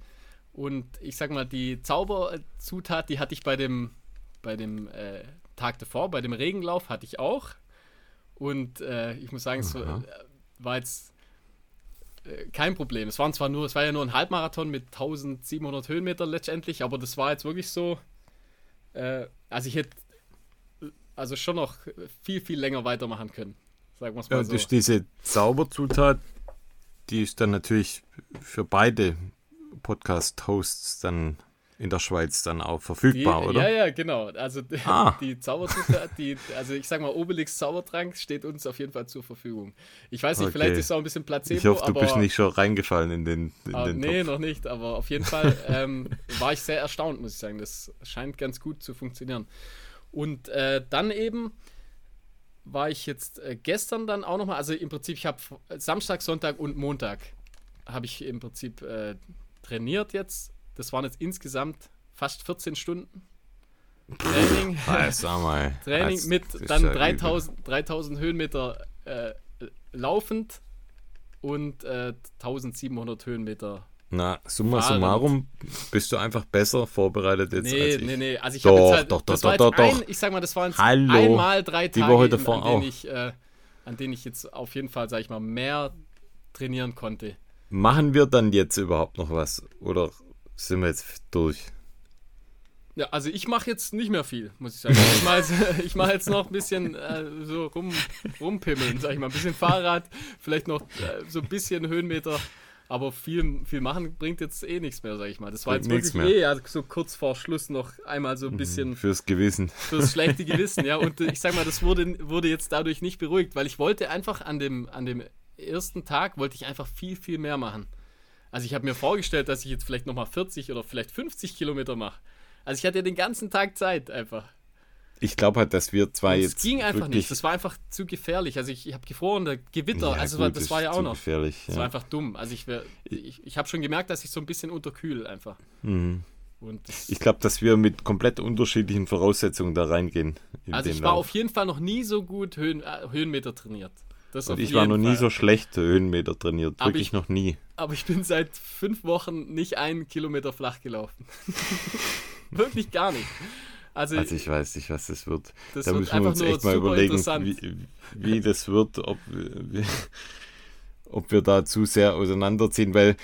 Und ich sag mal, die Zauberzutat, die hatte ich bei dem, bei dem äh, Tag davor, bei dem Regenlauf, hatte ich auch. Und äh, ich muss sagen, es äh, war jetzt äh, kein Problem. Es waren zwar nur, es war ja nur ein Halbmarathon mit 1700 Höhenmeter letztendlich, aber das war jetzt wirklich so. Äh, also ich hätte also schon noch viel, viel länger weitermachen können. Sagen wir es mal Ja, so. durch diese Zauberzutat, die ist dann natürlich für beide Podcast-Hosts dann in der Schweiz dann auch Die, verfügbar, oder? Ja, ja, genau. Also die, Ah. die Zauberzutat, die, also ich sag mal, Obelix Zaubertrank steht uns auf jeden Fall zur Verfügung. Ich weiß nicht, Okay. vielleicht ist es auch ein bisschen Placebo, ich hoffe, du aber bist nicht schon reingefallen in den, in Ah, den nee, Topf. noch nicht, aber auf jeden Fall ähm, war ich sehr erstaunt, muss ich sagen. Das scheint ganz gut zu funktionieren. Und äh, dann eben war ich jetzt äh, gestern dann auch nochmal, also im Prinzip, ich habe Samstag, Sonntag und Montag habe ich im Prinzip äh, trainiert jetzt. Das waren jetzt insgesamt fast 14 Stunden. Training. Mal. Training mit dann ja 3000, 3000 Höhenmeter äh, laufend und äh, 1700 Höhenmeter. Na, summa summarum bist du einfach besser vorbereitet jetzt Nee, als ich. nee, nee. Also ich Doch, habe jetzt halt, doch, doch, doch, doch, ein, ich sag mal, das waren Hallo. einmal drei Die Tage, Woche in- davor an, denen auch. ich, äh, an denen ich jetzt auf jeden Fall, sag ich mal, mehr trainieren konnte. Machen wir dann jetzt überhaupt noch was? Oder sind wir jetzt durch? Ja, also ich mache jetzt nicht mehr viel, muss ich sagen. Ich mache jetzt, mach jetzt noch ein bisschen äh, so rum, rumpimmeln, sag ich mal. Ein bisschen Fahrrad, vielleicht noch äh, so ein bisschen Höhenmeter. Aber viel, viel machen bringt jetzt eh nichts mehr, sag ich mal. Das war Bringt jetzt wirklich eh ja, so kurz vor Schluss noch einmal so ein bisschen Fürs Gewissen. fürs schlechte Gewissen, ja. Und äh, ich sag mal, das wurde, wurde jetzt dadurch nicht beruhigt, weil ich wollte einfach an dem, an dem ersten Tag, wollte ich einfach viel, viel mehr machen. Also ich habe mir vorgestellt, dass ich jetzt vielleicht nochmal 40 oder vielleicht 50 Kilometer mache. Also ich hatte den ganzen Tag Zeit einfach. Ich glaube halt, dass wir zwei jetzt. es ging einfach nicht. Das war einfach zu gefährlich. Also ich, ich habe gefroren, der Gewitter, Ja, also gut, das ist war ja auch zu noch. Gefährlich, Das ja. war einfach dumm. Also ich, wär- ich, ich habe schon gemerkt, dass ich so ein bisschen unterkühl einfach. Mhm. Und das, Ich glaube, dass wir mit komplett unterschiedlichen Voraussetzungen da reingehen. in also ich war Lauf. auf jeden Fall noch nie so gut Höhen, äh, Höhenmeter trainiert. Das Und ich war noch nie Fall. so schlecht Höhenmeter trainiert. Aber Wirklich ich- noch nie. Aber ich bin seit fünf Wochen nicht einen Kilometer flach gelaufen. Wirklich gar nicht. Also, Also ich weiß nicht, was das wird. das da wird müssen wir uns echt mal überlegen, wie, wie das wird, ob, wir- ob wir da zu sehr auseinanderziehen, weil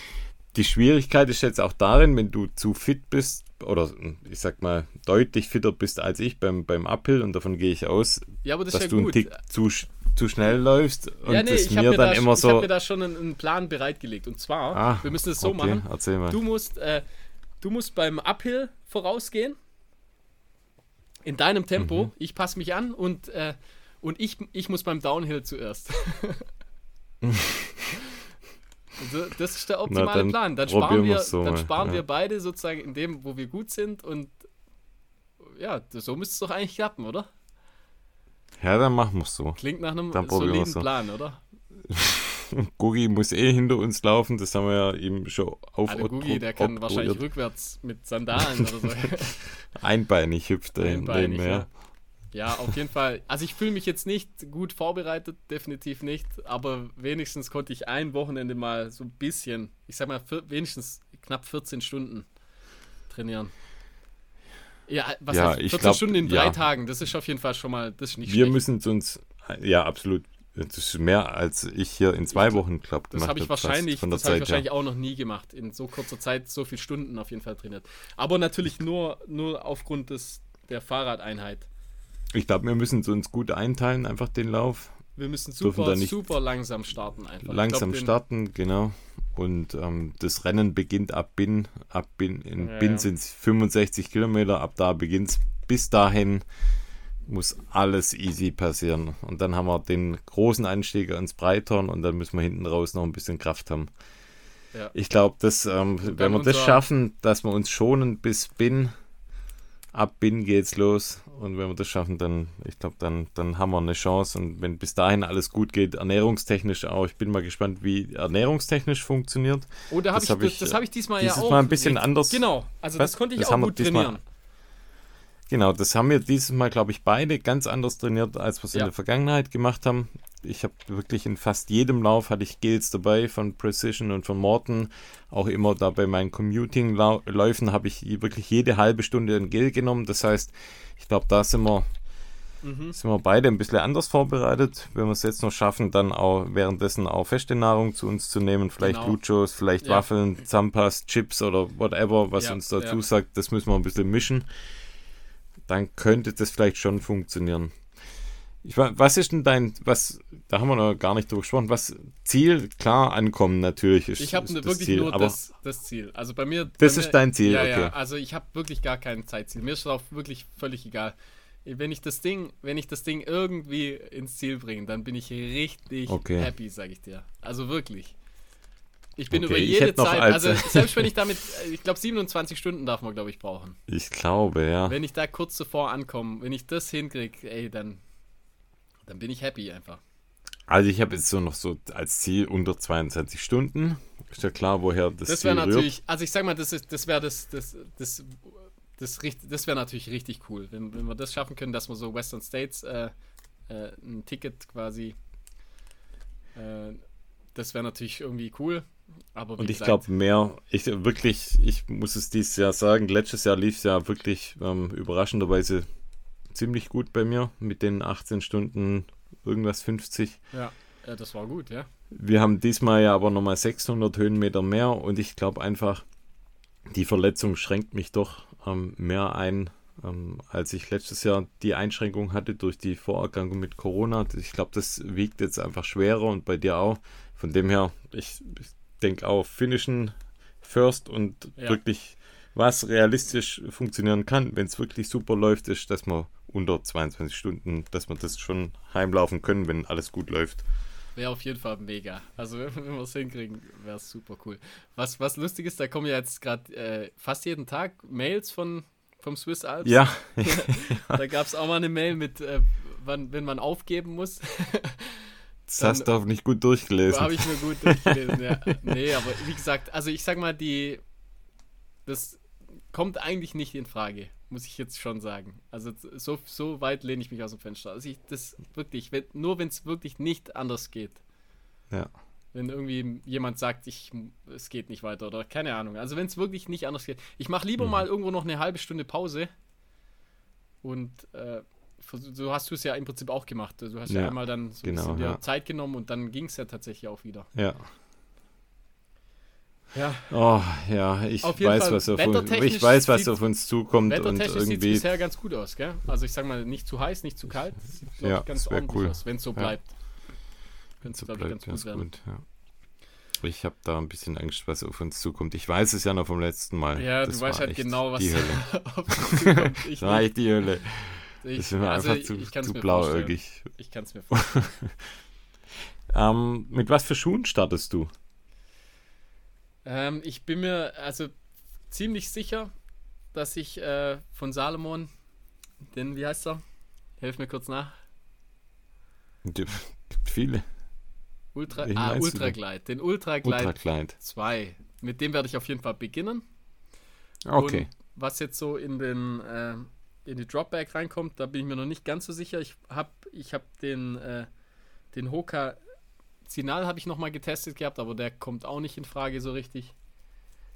die Schwierigkeit ist jetzt auch darin, wenn du zu fit bist oder ich sag mal deutlich fitter bist als ich beim, beim Uphill und davon gehe ich aus, ja, aber das dass ja du einen gut. Tick zu, zu schnell läufst und ja, nee, ich habe mir dann da, immer ich hab so... mir da schon einen, einen Plan bereitgelegt. Und zwar, Ah, wir müssen es so okay, machen. Du musst, äh, du musst beim Uphill vorausgehen. In deinem Tempo. Mhm. Ich passe mich an und, äh, und ich, ich muss beim Downhill zuerst. also, das ist der optimale dann Plan. Dann sparen, wir, so dann sparen ja. wir beide sozusagen in dem, wo wir gut sind. Und ja, so müsste es doch eigentlich klappen, oder? Ja, dann machen wir es so. Klingt nach einem soliden so. Plan, oder? Gugi muss eh hinter uns laufen, das haben wir ja ihm schon auf Also Gugi, der kann wahrscheinlich rückwärts mit Sandalen oder so. Einbeinig hüpft er Einbeinig, ja. Ja, auf jeden Fall. Also ich fühle mich jetzt nicht gut vorbereitet, definitiv nicht, aber wenigstens konnte ich ein Wochenende mal so ein bisschen, ich sag mal wenigstens knapp 14 Stunden trainieren. Ja, was Ja, heißt ich 14 glaub, Stunden in drei ja. Tagen, das ist auf jeden Fall schon mal, das ist nicht Wir schlecht. müssen es uns, ja, absolut. Das ist mehr, als ich hier in zwei Wochen, glaube Das habe ich wahrscheinlich, von der das habe ich wahrscheinlich auch noch nie gemacht. In so kurzer Zeit so viele Stunden auf jeden Fall trainiert. Aber natürlich nur, nur aufgrund des, der Fahrradeinheit. Ich glaube, wir müssen es uns gut einteilen, einfach den Lauf. Wir müssen super, da nicht super langsam starten einfach. Langsam glaub, starten, genau. Und ähm, das Rennen beginnt ab Bin. Ab Bin in Ja, Bin ja. sind es 65 Kilometer. Ab da beginnt es. Bis dahin muss alles easy passieren. Und dann haben wir den großen Anstieg ans Breithorn und dann müssen wir hinten raus noch ein bisschen Kraft haben. Ja. Ich glaube, dass ähm, wenn wir das schaffen, dass wir uns schonen bis Bin, ab Bin geht's los. Und wenn wir das schaffen, dann, ich glaube, dann, dann haben wir eine Chance. Und wenn bis dahin alles gut geht, ernährungstechnisch auch, ich bin mal gespannt, wie ernährungstechnisch funktioniert. Oh, da hab Das ich, hab das, ich, das äh, habe ich diesmal ja dieses auch. Mal ein bisschen richtig- anders. Genau, also Was? das konnte ich Das auch gut trainieren. Genau, das haben wir dieses Mal, glaube ich, beide ganz anders trainiert, als wir es in Ja. der Vergangenheit gemacht haben. Ich habe wirklich in fast jedem Lauf hatte ich Gels dabei von Precision und von Morton. Auch immer da bei meinen Commuting-Läufen habe ich wirklich jede halbe Stunde ein Gel genommen. Das heißt, ich glaube, da sind wir, Mhm. sind wir beide ein bisschen anders vorbereitet. Wenn wir es jetzt noch schaffen, dann auch währenddessen auch feste Nahrung zu uns zu nehmen. Vielleicht Genau. Luchos, vielleicht Ja. Waffeln, Zampas, Chips oder whatever, was Ja, uns dazu sagt. Das müssen wir ein bisschen mischen. Dann könnte das vielleicht schon funktionieren. Ich, wa- was ist denn dein, was, da haben wir noch gar nicht drüber gesprochen, was Ziel, klar, ankommen natürlich ist, Ich habe ist das wirklich Ziel, nur das, das Ziel. Also bei mir. Das bei ist mir, dein Ziel, ja, okay. Ja, also ich habe wirklich gar kein Zeitziel. Mir ist auch wirklich völlig egal. Wenn ich das Ding, wenn ich das Ding irgendwie ins Ziel bringe, dann bin ich richtig Okay. happy, sage ich dir. Also wirklich. Ich bin Okay, über jede Zeit, als- also selbst wenn ich damit, äh, ich glaube 27 Stunden darf man, glaube ich, brauchen. ich glaube, ja. Wenn ich da kurz zuvor ankomme, wenn ich das hinkriege, ey, dann, dann bin ich happy einfach. Also ich habe jetzt so noch so als Ziel unter 22 Stunden. Ist ja klar, woher das, Das wäre rührt. natürlich, also ich sag mal, das ist, das wäre das, das, das, das, das wäre natürlich richtig cool, wenn, wenn wir das schaffen können, dass wir so Western States äh, äh, ein Ticket quasi, äh, das wäre natürlich irgendwie cool. Und ich glaube mehr, ich wirklich, ich muss es dieses Jahr sagen, letztes Jahr lief es ja wirklich ähm, überraschenderweise ziemlich gut bei mir mit den 18 Stunden irgendwas 50. ja, ja, das war gut, ja. Wir haben diesmal ja aber nochmal 600 Höhenmeter mehr und ich glaube einfach, die Verletzung schränkt mich doch ähm, mehr ein, ähm, als ich letztes Jahr die Einschränkung hatte durch die Vorerkrankung mit Corona. Ich glaube, das wiegt jetzt einfach schwerer und bei dir auch. Von dem her, ich, ich denke auch, finishen first und Ja. wirklich was realistisch funktionieren kann, wenn es wirklich super läuft, ist, dass man unter 22 Stunden, dass wir das schon heimlaufen können, wenn alles gut läuft. Wäre auf jeden Fall mega. Also wenn wir es hinkriegen, wäre es super cool. Was, was lustig ist, da kommen ja jetzt gerade äh, fast jeden Tag Mails von, vom Swiss Alps. Ja, Da gab es auch mal eine Mail mit, äh, wann, wenn man aufgeben muss. das hast du hoffentlich gut durchgelesen. Habe ich mir gut durchgelesen, ja. Nee, aber wie gesagt, also ich sag mal, die. Das kommt eigentlich nicht in Frage, muss ich jetzt schon sagen. Also so, so weit lehne ich mich aus dem Fenster. Also ich das wirklich, wenn, nur wenn es wirklich nicht anders geht. Ja. Wenn irgendwie jemand sagt, ich, es geht nicht weiter oder keine Ahnung. Also wenn es wirklich nicht anders geht. Ich mache lieber Mhm. mal irgendwo noch eine halbe Stunde Pause. Und äh, so hast du es ja im Prinzip auch gemacht. Du hast ja, Ja, einmal dann so ein genau, bisschen dir ja. Zeit genommen und dann ging es ja tatsächlich auch wieder. Ja. Ja, Oh, ja, ich weiß, Fall, was auf, ich weiß, was auf uns zukommt und wettertechnisch sieht es irgendwie. bisher ganz gut aus, gell? Also ich sag mal, nicht zu heiß, nicht zu kalt. Das sieht, glaub Ja, ganz ordentlich cool. aus, wenn es so Ja. bleibt. Könnte So es, glaube ich, bleibt ganz ganz gut werden. gut, ja. Ich habe da ein bisschen Angst, was auf uns zukommt. Ich weiß es ja noch vom letzten Mal. Ja, Das du weißt halt genau, was auf uns zukommt. Ich, echt die Hölle. Ich, Das ist mir also einfach zu, zu blauäugig. Ich kann es mir vorstellen. Ähm, mit was für Schuhen startest du? ähm, ich bin mir also ziemlich sicher, dass ich äh, von Salomon, den, wie heißt er? Hilf mir kurz nach. Gibt viele. Ultra, ah, Ultra? Glide. Den Ultra Glide Ultrakleid. 2. Mit dem werde ich auf jeden Fall beginnen. Okay. Und was jetzt so in den äh, in die Dropback reinkommt, da bin ich mir noch nicht ganz so sicher. Ich habe ich hab den äh, den Hoka Sinal habe ich noch mal getestet gehabt, aber der kommt auch nicht in Frage so richtig.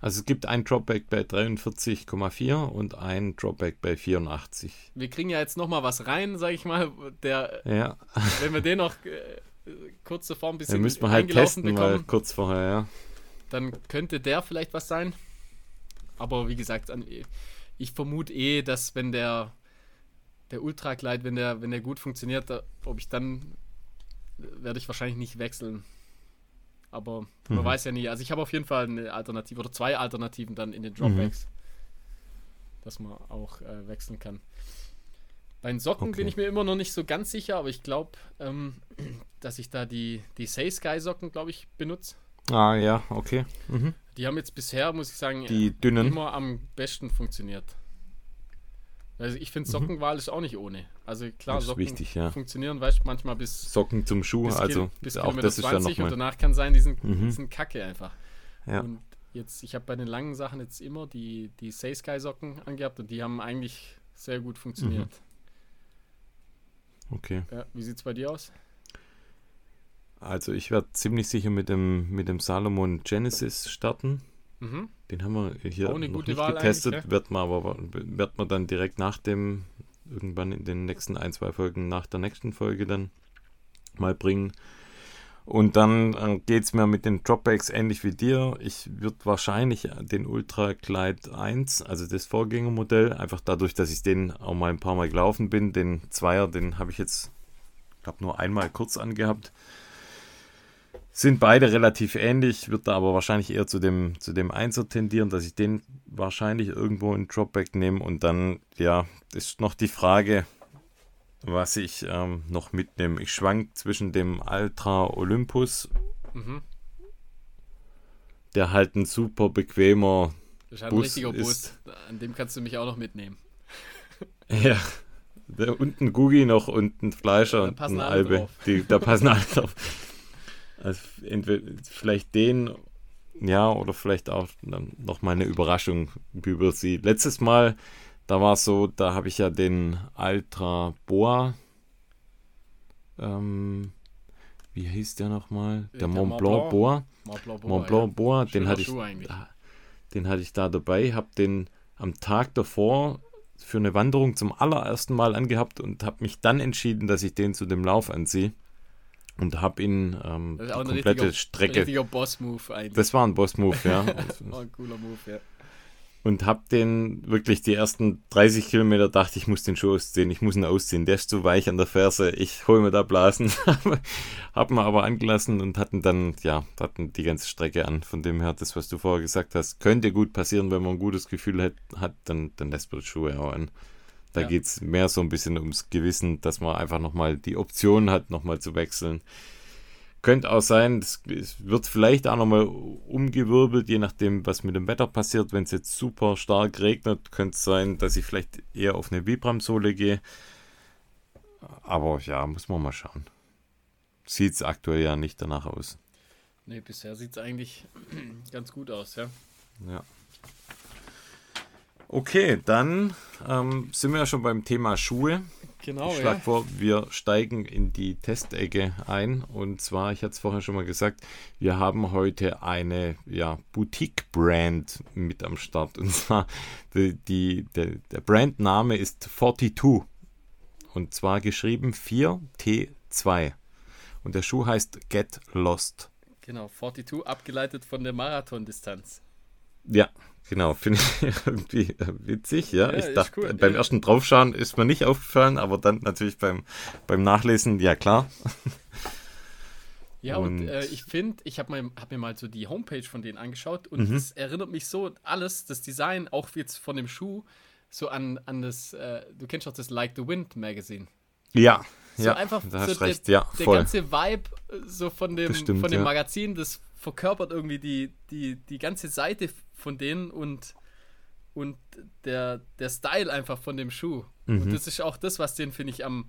Also es gibt ein Dropback bei 43,4 und ein Dropback bei 84. Wir kriegen ja jetzt noch mal was rein, sage ich mal, der Ja, wenn wir den noch äh, kurz zuvor ein bisschen müssen wir halt testen, bekommen, kurz vorher, ja. dann könnte der vielleicht was sein. Aber wie gesagt, an- ich vermute eh, dass wenn der der Ultra Glide, wenn der wenn der gut funktioniert, da, ob ich dann werde ich wahrscheinlich nicht wechseln. Aber man Mhm. weiß ja nie. Also ich habe auf jeden Fall eine Alternative oder zwei Alternativen dann in den Dropbacks, dass man auch äh, wechseln kann. Bei den Socken Okay. bin ich mir immer noch nicht so ganz sicher, aber ich glaube, ähm, dass ich da die, die Say Sky Socken, glaube ich, benutze. Ah, ja, okay. Mhm. Die haben jetzt bisher, muss ich sagen, Die dünnen. immer am besten funktioniert. Also ich finde, Mhm. Sockenwahl ist auch nicht ohne. Also klar, Socken wichtig, ja. funktionieren, weißt manchmal bis, Socken zum Schuh, bis, also bis auch das ist ja 20 und nochmal. danach kann sein, die sind, Mhm. die sind kacke einfach. Ja. Und jetzt, ich habe bei den langen Sachen jetzt immer die, die Say Sky Socken angehabt und die haben eigentlich sehr gut funktioniert. Okay. Ja, wie sieht es bei dir aus? Also ich werde ziemlich sicher mit dem, mit dem Salomon Genesis starten. Mhm. Den haben wir hier eine noch nicht Wahl getestet. eigentlich, Wird man aber wird man dann direkt nach dem, irgendwann in den nächsten ein, zwei Folgen nach der nächsten Folge dann mal bringen. Und dann geht es mir mit den Dropbacks ähnlich wie dir. Ich würde wahrscheinlich den Ultra Glide 1, also das Vorgängermodell, einfach dadurch, dass ich den auch mal ein paar Mal gelaufen bin, den Zweier, den habe ich jetzt, glaube nur einmal kurz angehabt. Sind beide relativ ähnlich, wird da aber wahrscheinlich eher zu dem, zu dem Einser tendieren, dass ich den wahrscheinlich irgendwo in Dropback nehme und dann, ja, ist noch die Frage, was ich ähm, noch mitnehme. Ich schwank zwischen dem Ultra Olympus, Mhm. der halt ein super bequemer, Das ist ein Bus richtiger Bus. ist- An dem kannst du mich auch noch mitnehmen. ja, der, und ein Googie noch und ein Fleischer Da und ein Albe. Die, da passen alle drauf. Also entweder vielleicht den, ja, oder vielleicht auch noch mal eine Überraschung, wir sie. Letztes Mal, da war es so, da habe ich ja den Ultra Boa, ähm, wie hieß der nochmal? Der, Der Mont Blanc. Boa. Mont Blanc Boa, Mont Blanc Boa, den Schöner hatte ich, den hatte ich da dabei, habe den am Tag davor für eine Wanderung zum allerersten Mal angehabt und habe mich dann entschieden, dass ich den zu dem Lauf anziehe und habe ihn ähm, Das die ist auch ein komplette richtiger, Strecke. richtiger Boss-Move eigentlich. Das war ein Boss-Move, ja. oh, ein cooler Move, ja. und hab den wirklich die ersten 30 Kilometer dachte, ich muss den Schuh ausziehen, ich muss ihn ausziehen, der ist zu weich an der Ferse, ich hole mir da Blasen. hab ihn aber angelassen und hatten dann, ja, hatten die ganze Strecke an. Von dem her, das, was du vorher gesagt hast, könnte gut passieren, wenn man ein gutes Gefühl hat, hat dann, dann lässt man die Schuhe auch an. Da ja. geht es mehr so ein bisschen ums Gewissen, dass man einfach nochmal die Option hat, nochmal zu wechseln. Könnte auch sein, es wird vielleicht auch nochmal umgewirbelt, je nachdem, was mit dem Wetter passiert. Wenn es jetzt super stark regnet, könnte es sein, dass ich vielleicht eher auf eine Vibram-Sohle gehe. Aber ja, muss man mal schauen. Sieht es aktuell ja nicht danach aus. Ne, bisher sieht es eigentlich ganz gut aus, ja. Ja. Okay, dann ähm, sind wir ja schon beim Thema Schuhe. Genau, ich schlage ja. vor, wir steigen in die Testecke ein. Und zwar, ich hatte es vorher schon mal gesagt, wir haben heute eine ja, Boutique-Brand mit am Start. Und zwar, die, die, der, der Brandname ist 42. Und zwar geschrieben 4T2. Und der Schuh heißt Get Lost. Genau, 42 abgeleitet von der Marathondistanz. Ja, Genau, finde ich irgendwie witzig, ja. ja ich dachte, cool. beim ersten Draufschauen ist mir nicht aufgefallen, aber dann natürlich beim, beim Nachlesen, ja klar. Ja, und, und äh, ich finde, ich habe hab mir mal so die Homepage von denen angeschaut und mhm. erinnert mich so alles, das Design, auch jetzt von dem Schuh, so an, an das, äh, du kennst doch das Like the Wind Magazine. Ja, so ja, einfach da hast so recht, der, ja, der ganze Vibe äh, so von dem, stimmt, von dem. Magazin, das verkörpert irgendwie die, die, die ganze Seite von denen und, und der, der Style einfach von dem Schuh. Mhm. Und das ist auch das, was den, finde ich, am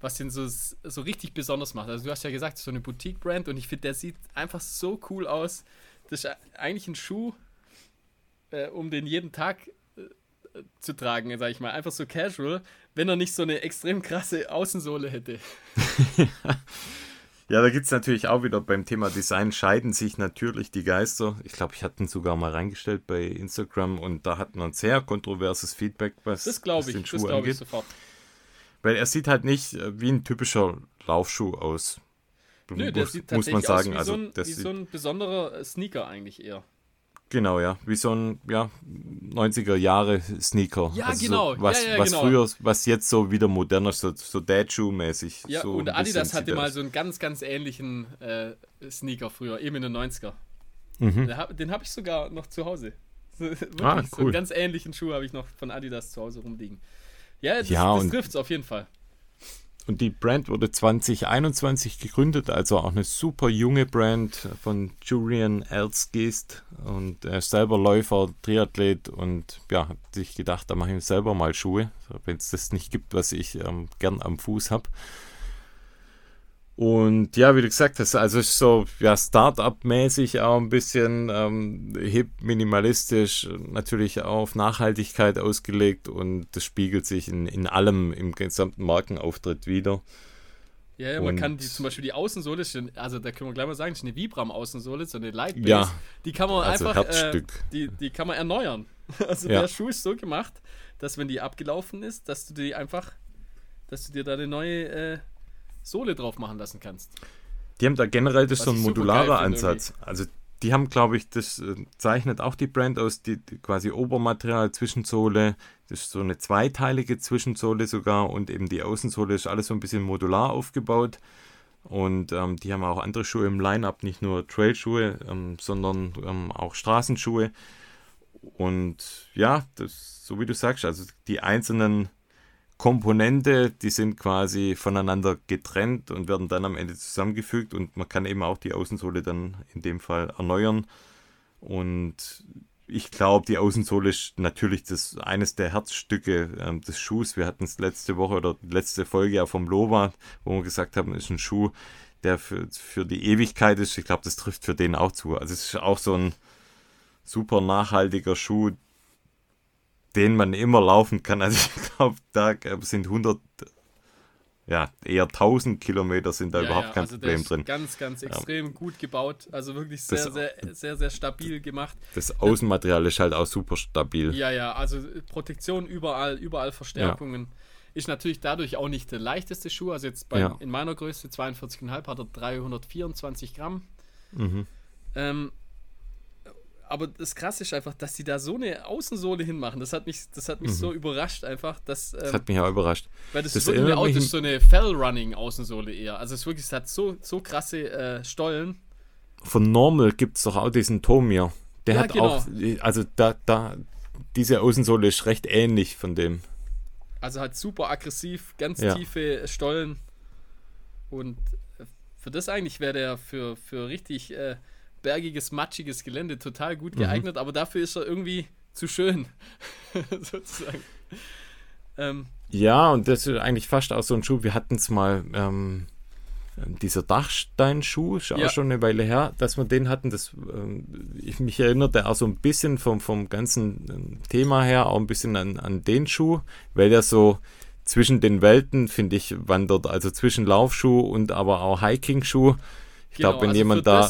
was den so, so richtig besonders macht. Also du hast ja gesagt, so eine Boutique-Brand und ich finde, der sieht einfach so cool aus. Das ist eigentlich ein Schuh, äh, um den jeden Tag äh, zu tragen, sag ich mal. Einfach so casual, wenn er nicht so eine extrem krasse Außensohle hätte. Ja, da gibt es natürlich auch wieder beim Thema Design scheiden sich natürlich die Geister. Ich glaube, ich hatte ihn sogar mal reingestellt bei Instagram und da hat man sehr kontroverses Feedback, was, das was ich, den Schuh das angeht. Ich sofort. Weil er sieht halt nicht äh, wie ein typischer Laufschuh aus. Nö, der muss, sieht muss man sagen. Aus wie, also, so ein, wie so ein besonderer Sneaker eigentlich eher. Genau, ja. Wie so ein ja, 90er Jahre Sneaker. Ja, also genau. So, was, ja, ja, was genau. früher, was jetzt so wieder moderner, so, so Dad-Shoe-mäßig. Ja, so und Adidas hatte mal so einen ganz, ganz ähnlichen äh, Sneaker früher, eben in den 90er. Mhm. Den habe ich sogar noch zu Hause. So, wirklich, ah, cool. so einen ganz ähnlichen Schuh habe ich noch von Adidas zu Hause rumliegen. Ja, das, ja, das trifft es auf jeden Fall. Und die Brand wurde 2021 gegründet, also auch eine super junge Brand von Julian Elsgeest. Und er ist selber Läufer, Triathlet und ja, hat sich gedacht, da mache ich selber mal Schuhe, wenn es das nicht gibt, was ich ähm, gern am Fuß habe. Und ja, wie du gesagt hast, also ist so ja, Start-up-mäßig auch ein bisschen ähm, hip, minimalistisch, natürlich auch auf Nachhaltigkeit ausgelegt und das spiegelt sich in, in allem im gesamten Markenauftritt wieder. Ja, ja man kann die, zum Beispiel die Außensohle, also da können wir gleich mal sagen, das ist eine Vibram-Außensohle, so eine Lightbase, ja, die kann man also einfach, äh, die, die kann man erneuern. Also ja. der Schuh ist so gemacht, dass wenn die abgelaufen ist, dass du die einfach, dass du dir da eine neue äh, Sohle drauf machen lassen kannst. Die haben da generell das Was so ein modularer Ansatz. Irgendwie. Also die haben, glaube ich, das äh, zeichnet auch die Brand aus, die, die, quasi Obermaterial, Zwischensohle, das ist so eine zweiteilige Zwischensohle sogar und eben die Außensohle ist alles so ein bisschen modular aufgebaut. Und ähm, die haben auch andere Schuhe im Line-Up, nicht nur Trailschuhe, ähm, sondern ähm, auch Straßenschuhe. Und ja, das, so wie du sagst, also die einzelnen Komponente, die sind quasi voneinander getrennt und werden dann am Ende zusammengefügt und man kann eben auch die Außensohle dann in dem Fall erneuern. Und ich glaube, die Außensohle ist natürlich das, eines der Herzstücke äh, des Schuhs. Wir hatten es letzte Woche oder letzte Folge ja vom Lova, wo wir gesagt haben, ist ein Schuh, der für, für die Ewigkeit ist. Ich glaube, das trifft für den auch zu. Also es ist auch so ein super nachhaltiger Schuh, den man immer laufen kann. Also ich glaube, da sind 100, ja, eher 1000 Kilometer sind da ja, überhaupt ja, kein also Problem drin. Ganz, ganz extrem ja. gut gebaut. Also wirklich sehr, das, sehr, sehr, sehr stabil gemacht. Das Außenmaterial ist halt auch super stabil. Ja, ja, also Protektion überall, überall Verstärkungen. Ist natürlich dadurch auch nicht der leichteste Schuh. Also jetzt bei, in meiner Größe 42,5 hat er 324 Gramm. Mhm. Ähm, aber das Krasse ist einfach, dass die da so eine Außensohle hinmachen. Das hat mich, das hat mich Mhm. so überrascht einfach. Dass, ähm, Das hat mich auch überrascht. weil das, das ist wirklich eine, erinnert Au- mich das ist so eine Fell-Running-Außensohle eher. Also es ist wirklich, es hat so, so krasse äh, Stollen. Von Normal gibt es doch auch diesen Tomir. Der Ja, hat genau. auch, also da, da, diese Außensohle ist recht ähnlich von dem. Also halt super aggressiv, ganz Ja. tiefe Stollen. Und äh, für das eigentlich wäre der für, für richtig äh, bergiges, matschiges Gelände total Mhm. gut geeignet, aber dafür ist er irgendwie zu schön. sozusagen. Ähm, Ja, und das ist eigentlich fast auch so ein Schuh. Wir hatten es mal, ähm, dieser Dachsteinschuh, ist Ja. auch schon eine Weile her, dass wir den hatten. Das, ähm, ich mich erinnerte auch so ein bisschen vom, vom ganzen ähm, Thema her, auch ein bisschen an, an den Schuh, weil der so zwischen den Welten, finde ich, wandert. Also zwischen Laufschuh und aber auch Hiking-Schuh. Ich Genau, glaube, wenn also jemand da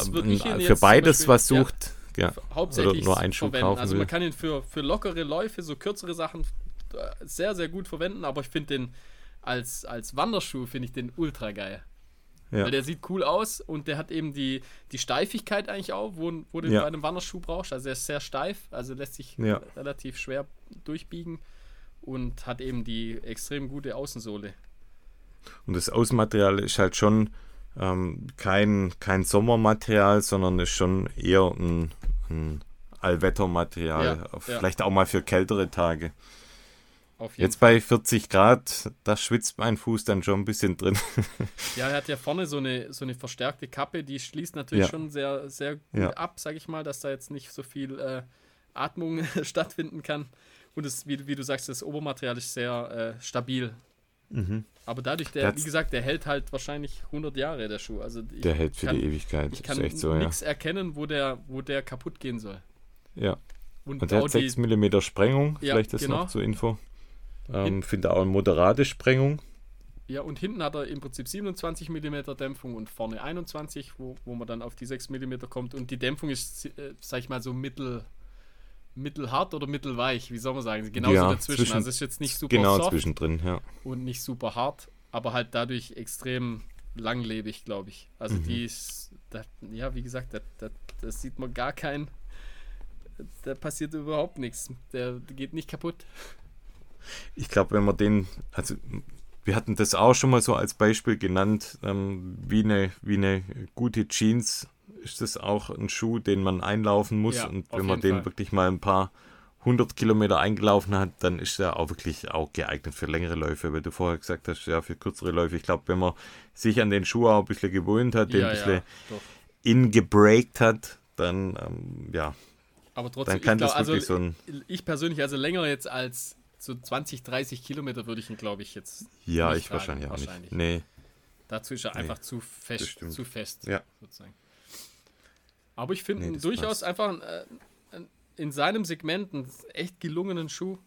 für beides was sucht, ja, hauptsächlich nur einen Schuh verwenden. kaufen Also man kann ihn für, für lockere Läufe, so kürzere Sachen äh, sehr, sehr gut verwenden, aber ich finde den als, als Wanderschuh finde ich den ultra geil. Ja. Weil der sieht cool aus und der hat eben die, die Steifigkeit eigentlich auch, wo, wo du Ja. bei einem Wanderschuh brauchst. Also er ist sehr steif, also lässt sich Ja. relativ schwer durchbiegen und hat eben die extrem gute Außensohle. Und das Außenmaterial ist halt schon ähm, kein, kein Sommermaterial, sondern ist schon eher ein, ein Allwettermaterial. Ja, ja. Vielleicht auch mal für kältere Tage. Jetzt bei 40 Grad, da schwitzt mein Fuß dann schon ein bisschen drin. Ja, er hat ja vorne so eine, so eine verstärkte Kappe, die schließt natürlich Ja. schon sehr, sehr gut Ja. ab, sag ich mal, dass da jetzt nicht so viel äh, Atmung stattfinden kann. Und es, wie, wie du sagst, das Obermaterial ist sehr äh, stabil. Aber dadurch, der, wie gesagt, der hält halt wahrscheinlich 100 Jahre, der Schuh. Also Der hält für kann, die Ewigkeit. Ich ist kann so, ja. nichts erkennen, wo der, wo der kaputt gehen soll. ja. Und, Und der hat die, 6 mm Sprengung, Ja, vielleicht das genau. noch zur Info. Ähm, Finde auch eine moderate Sprengung. ja, und hinten hat er im Prinzip 27 mm Dämpfung und vorne 21, wo, wo man dann auf die 6 mm kommt. Und die Dämpfung ist, äh, sag ich mal, so mittel, mittelhart oder mittelweich, wie soll man sagen? Genauso Ja, dazwischen. zwischen- also es ist jetzt nicht super Genau soft zwischendrin, ja. und nicht super hart, aber halt dadurch extrem langlebig, glaube ich. Also Mhm. die ist, da, ja, wie gesagt, da, da, da sieht man gar kein, da passiert überhaupt nichts. Der geht nicht kaputt. Ich glaube, wenn man den, also wir hatten das auch schon mal so als Beispiel genannt, ähm, wie, eine, wie eine gute Jeans ist das auch ein Schuh, den man einlaufen muss. Ja, und wenn man den Fall. wirklich mal ein paar hundert Kilometer eingelaufen hat, dann ist er auch wirklich auch geeignet für längere Läufe, weil du vorher gesagt hast, ja, für kürzere Läufe. Ich glaube, wenn man sich an den Schuh auch ein bisschen gewöhnt hat, den ein bisschen doch. ingebreakt hat, dann, ähm, ja, Aber trotzdem, dann kann ich glaub, das also wirklich so ein, ich persönlich, also länger jetzt als so 20, 30 Kilometer würde ich ihn, glaube ich, jetzt. ja, ich tragen, wahrscheinlich auch wahrscheinlich. nicht. Nee, Dazu ist er Nee, einfach zu fest, zu fest, Ja. sozusagen. Aber ich finde Nee, durchaus passt. einfach ein, äh, ein, in seinem Segment einen echt gelungenen Schuh.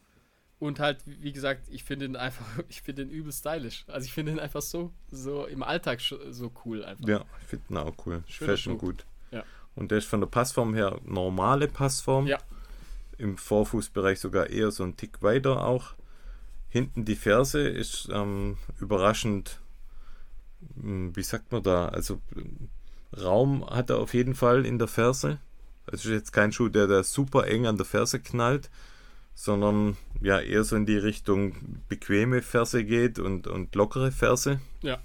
Und halt, wie gesagt, ich finde ihn einfach, ich finde ihn übel stylisch. Also ich finde ihn einfach so, so im Alltag so cool einfach. Ja, ich finde ihn auch cool. Schöner Fashion Schuh. gut. Ja. Und der ist von der Passform her normale Passform. Ja. Im Vorfußbereich sogar eher so ein Tick weiter auch. Hinten die Ferse ist ähm, überraschend, hm, wie sagt man da, also Raum hat er auf jeden Fall in der Ferse. Es ist jetzt kein Schuh, der da super eng an der Ferse knallt, sondern ja eher so in die Richtung bequeme Ferse geht und, und lockere Ferse. Ja.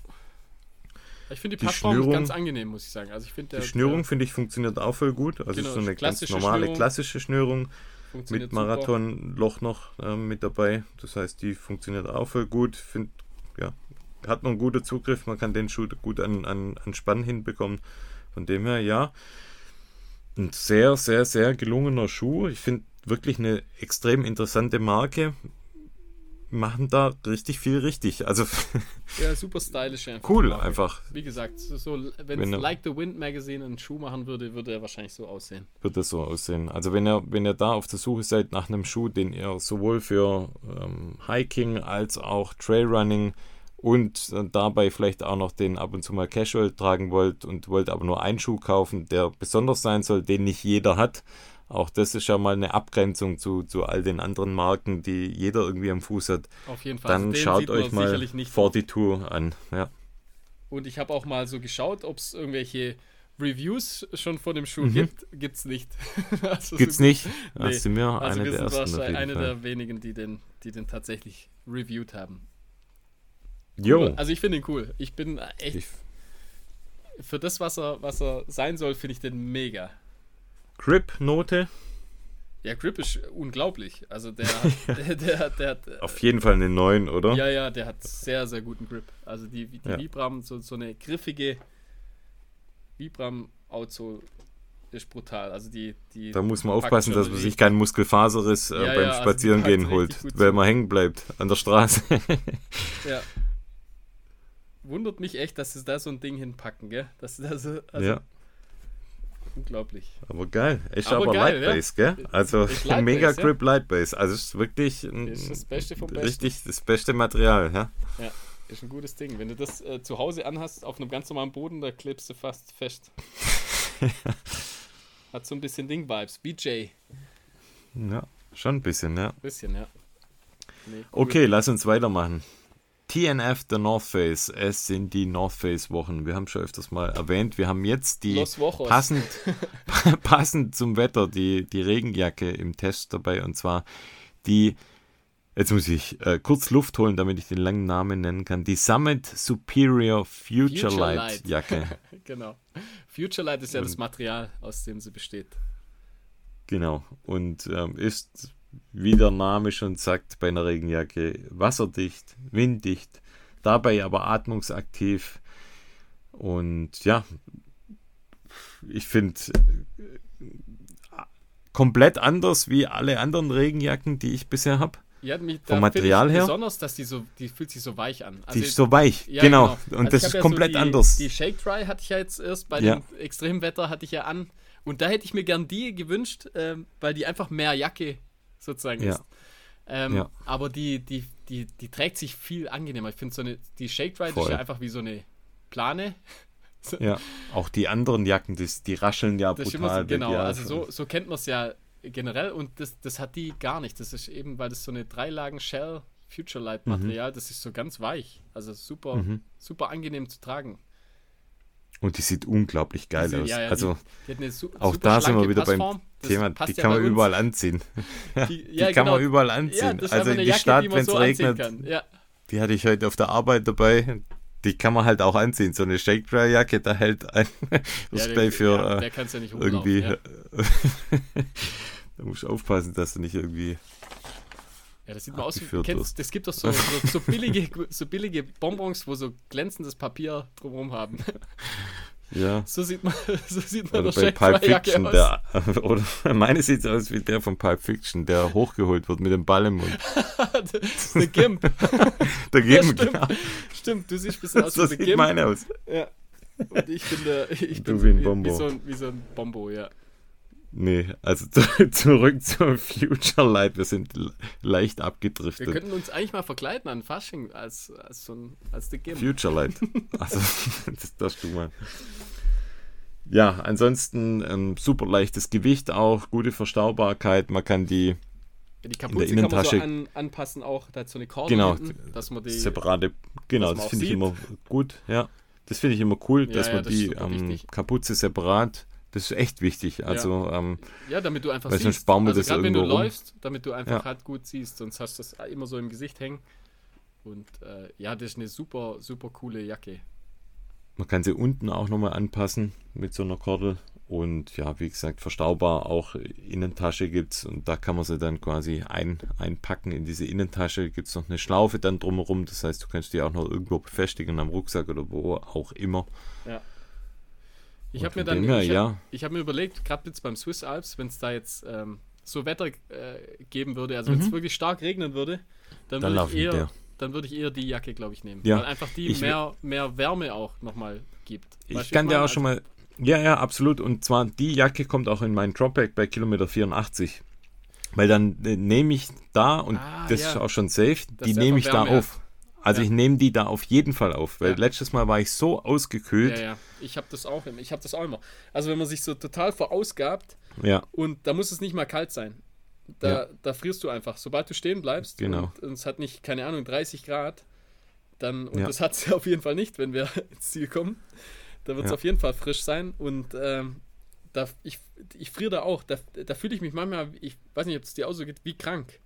Ich finde die, Die Schnürung- ganz angenehm, muss ich sagen. Also ich finde Die der- Schnürung, finde ich, funktioniert auch voll gut. Also Genau, ist so eine ganz normale Schnürung. klassische Schnürung der mit. Marathonloch noch ähm, mit dabei. Das heißt, die funktioniert auch voll gut. Find, ja, hat noch einen guten Zugriff. Man kann den Schuh gut an, an, an Spann hinbekommen. Von dem her, ja, ein sehr, sehr, sehr gelungener Schuh. Ich finde wirklich eine extrem interessante Marke. Machen da richtig viel richtig. Also Ja, super stylisch einfach. cool einfach. Wie gesagt, so, wenn Wenn es er- Like the Wind Magazine einen Schuh machen würde, würde er wahrscheinlich so aussehen. das so aussehen. Also wenn ihr, wenn ihr da auf der Suche seid nach einem Schuh, den ihr sowohl für ähm, Hiking als auch Trailrunning und dabei vielleicht auch noch den ab und zu mal Casual tragen wollt und wollt aber nur einen Schuh kaufen, der besonders sein soll, den nicht jeder hat. Auch das ist ja mal eine Abgrenzung zu, zu all den anderen Marken, die jeder irgendwie am Fuß hat. Auf jeden Fall. Dann Also schaut euch mal sicherlich nicht. 42 an. Ja. Und ich habe auch mal so geschaut, ob es irgendwelche Reviews schon von dem Schuh Mhm. gibt, gibt's nicht. also Gibt's so- nicht? Nee. Hast du mir Also eine wir der sind ersten wahrscheinlich eine Fall. der wenigen, die den, die den tatsächlich reviewed haben. Jo. Also ich finde ihn cool. Ich bin echt, Ich, für das, was er, was er sein soll, finde ich den mega. Grip-Note? Ja, Grip ist unglaublich. Also der, der, der, der hat, Auf jeden Fall eine 9, oder? ja, ja, der hat sehr, sehr guten Grip. Also die, die Ja. Vibram, so, so eine griffige Vibram-Outsole ist brutal. Also die, die Da muss man aufpassen, dass man sich keinen Muskelfaserriss äh, Ja, beim ja, also Spazierengehen packt holt, weil man hängen bleibt an der Straße. Ja. Wundert mich echt, dass sie da so ein Ding hinpacken, gell? Das ist also, also ja, unglaublich. aber geil. Ist Aber aber, geil, Lightbase, gell? Also Lightbase, Mega ja. Grip Lightbase. Also ist wirklich ein, Ist das Beste vom Besten. richtig das beste Material, ja? Ja, ist ein gutes Ding. Wenn du das äh, zu Hause anhast, auf einem ganz normalen Boden, da klebst du fast fest. Hat so ein bisschen Ding-Vibes. BJ. Ja, schon ein bisschen, ja. Bisschen, ja. Nee, cool. Okay, lass uns weitermachen. TNF, der North Face. Es sind die North Face Wochen. Wir haben schon öfters mal erwähnt. Wir haben jetzt die passend, passend zum Wetter die, die Regenjacke im Test dabei. Und zwar die, jetzt muss ich äh, kurz Luft holen, damit ich den langen Namen nennen kann. Die Summit Superior Future, Future Light, Light. Jacke. Genau. Future Light ist ja das Und- Material, aus dem sie besteht. Genau. Und ähm, ist, wie der Name schon sagt, bei einer Regenjacke wasserdicht, winddicht, dabei aber atmungsaktiv. Und ja, ich finde komplett anders wie alle anderen Regenjacken, die ich bisher habe. Ja, mich, Vom Material her? Besonders, dass die so, die fühlt sich so weich an. Also Die ist so weich, Ja, genau. Und Also das ist ja komplett so die, anders. Die Shake Dry hatte ich ja jetzt erst bei Ja. dem Extremwetter hatte ich ja an. Und da hätte ich mir gern die gewünscht, ähm, weil die einfach mehr Jacke sozusagen Ja. ist. Ähm, Ja. Aber die, die, die, die trägt sich viel angenehmer. Ich finde so eine, die Shake ist Voll. ja einfach wie so eine Plane. ja, auch die anderen Jacken, die, die rascheln ja Das ist brutal. so, genau, also so, so kennt man es ja generell und das, das hat die gar nicht. Das ist eben, weil das so eine Dreilagen Shell Future Light Material, das ist so ganz weich. Also super, Mhm. super angenehm zu tragen. Und die sieht unglaublich geil Diese- aus. ja, ja, also Die hat eine su auch super da sind wir wieder beim Passform. Das Thema, die ja kann bei man überall anziehen. Ja, Die- die, ja, kann man genau. überall Ja, anziehen. das ist also einfach in eine die Jacke, Stadt, die man wenn es so anziehen regnet, kann. Ja, die hatte ich heute auf der Arbeit dabei. Die kann man halt auch anziehen. So eine Shake Dry Jacke, da hält ein, ja, gleich für ja, äh, kann ja irgendwie. Ja. da musst du aufpassen, dass du nicht irgendwie. Ja, das sieht mal aus wie, kennst, das gibt doch so, so, so, billige, so billige Bonbons, wo so glänzendes Papier drumherum haben. Ja. So sieht man, so sieht man Oder der bei Pulp Fiction, aus. der, oder meine sieht aus wie der von Pulp Fiction, der hochgeholt wird mit dem Ball im Mund. The Gimp. Da geben stimmt. genau. Stimmt, du siehst ein bisschen aus So wie sieht Gimp. meine aus. Ja. Und ich bin der, ich Du bin wie ein wie, wie, so ein, wie so ein Bombo, ja. Nee, also zurück zum Future Light. Wir sind le- leicht Wir abgedriftet. könnten uns eigentlich mal verkleiden an Fasching als, als so ein, als The Gimp. Future Light. Also, das darfst du mal. Ja, ansonsten ähm, super leichtes Gewicht auch, gute Verstaubarkeit. Man kann die Ja, die Kapuze kann man so Innentasche- an, anpassen auch, da hat so eine Korde Genau, hinten, dass man die, separate, genau, das finde ich immer gut. Ja, das finde ich immer cool, Ja, dass ja, man das die ähm. Kapuze separat. Das ist echt wichtig. Also ähm, ja, damit du einfach Weil sonst siehst, baumelt also gerade wenn du rum. läufst, damit du einfach Ja. halt gut siehst, sonst hast du das immer so im Gesicht hängen. Und äh, ja, das ist eine super, super coole Jacke. Man kann sie unten auch nochmal anpassen mit so einer Kordel. Und ja, wie gesagt, verstaubar auch Innentasche gibt es. Und da kann man sie dann quasi ein, einpacken in diese Innentasche. Gibt es noch eine Schlaufe dann drumherum. Das heißt, du kannst die auch noch irgendwo befestigen am Rucksack oder wo auch immer. Ich habe mir dann her, ich hab, ja. ich hab mir überlegt, gerade jetzt beim Swiss Alps, wenn es da jetzt ähm, so Wetter äh, geben würde, also wenn es wirklich stark regnen würde, dann, Mhm. Dann würde ich eher, der. dann würde ich eher die Jacke, glaube ich, nehmen. Ja. Weil einfach die Ich mehr, mehr Wärme auch nochmal gibt. Ich Weißt kann dir auch schon mal. Ja, ja, absolut. Und zwar die Jacke kommt auch in meinen Dropback bei Kilometer 84. Weil dann äh, nehme ich da, und Ah, das ja. ist auch schon safe, Dass die nehme ich da auf. Also Ja. ich nehme die da auf jeden Fall auf, weil Ja. letztes Mal war ich so ausgekühlt. Ja, ja. Ich habe das auch immer. Ich habe das auch immer. Also wenn man sich so total verausgabt Ja, und da muss es nicht mal kalt sein. Da, Ja. da frierst du einfach. Sobald du stehen bleibst Genau. und, und es hat nicht, keine Ahnung, 30 Grad, dann, und das hat es ja auf jeden Fall nicht, wenn wir ins Ziel kommen, Da wird es auf jeden Fall frisch sein und ähm, da, ich, ich friere da auch. Da, da fühle ich mich manchmal, ich weiß nicht, ob es dir auch so geht, wie krank.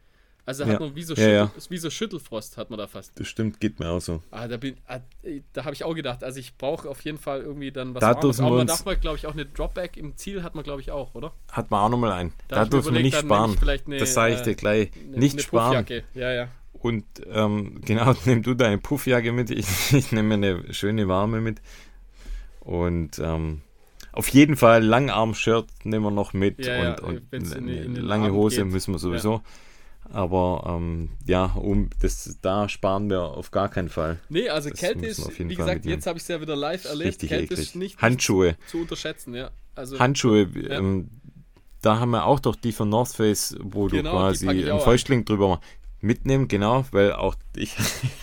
Also da Ja. hat man wie so, Ja, Schüttel, ja. wie so Schüttelfrost hat man da fast. Das stimmt, geht mir auch so. Ah, da bin, ah, da habe ich auch gedacht, also ich brauche auf jeden Fall irgendwie dann was Da dürfen Aber man darf mal, glaube ich, auch eine Dropback im Ziel hat man, glaube ich, auch, oder? Hat man auch nochmal ein. Da, mir dürfen wir nicht sparen. eine, das sage ich äh, dir gleich. Eine, nicht eine sparen. Ja, ja. Und ähm, genau, nimm du deine Puffjacke mit. Ich, ich nehme mir eine schöne warme mit. Und ähm, auf jeden Fall Langarm-Shirt nehmen wir noch mit. Ja, ja, und und wenn's in eine die- in den lange Abend Hose geht. müssen wir sowieso. Aber ähm, ja, um das, da sparen wir auf gar keinen Fall. Nee, also Das Kälte ist, wie Fall gesagt, jetzt habe ich es ja wieder live erlebt. Richtig Kälte eklig. ist nicht, Handschuhe. zu unterschätzen, ja. Also, Handschuhe, ähm, da haben wir auch doch die von North Face, wo Genau, du quasi einen auch Fäustling drüber machst. Mitnehmen, genau, weil auch ich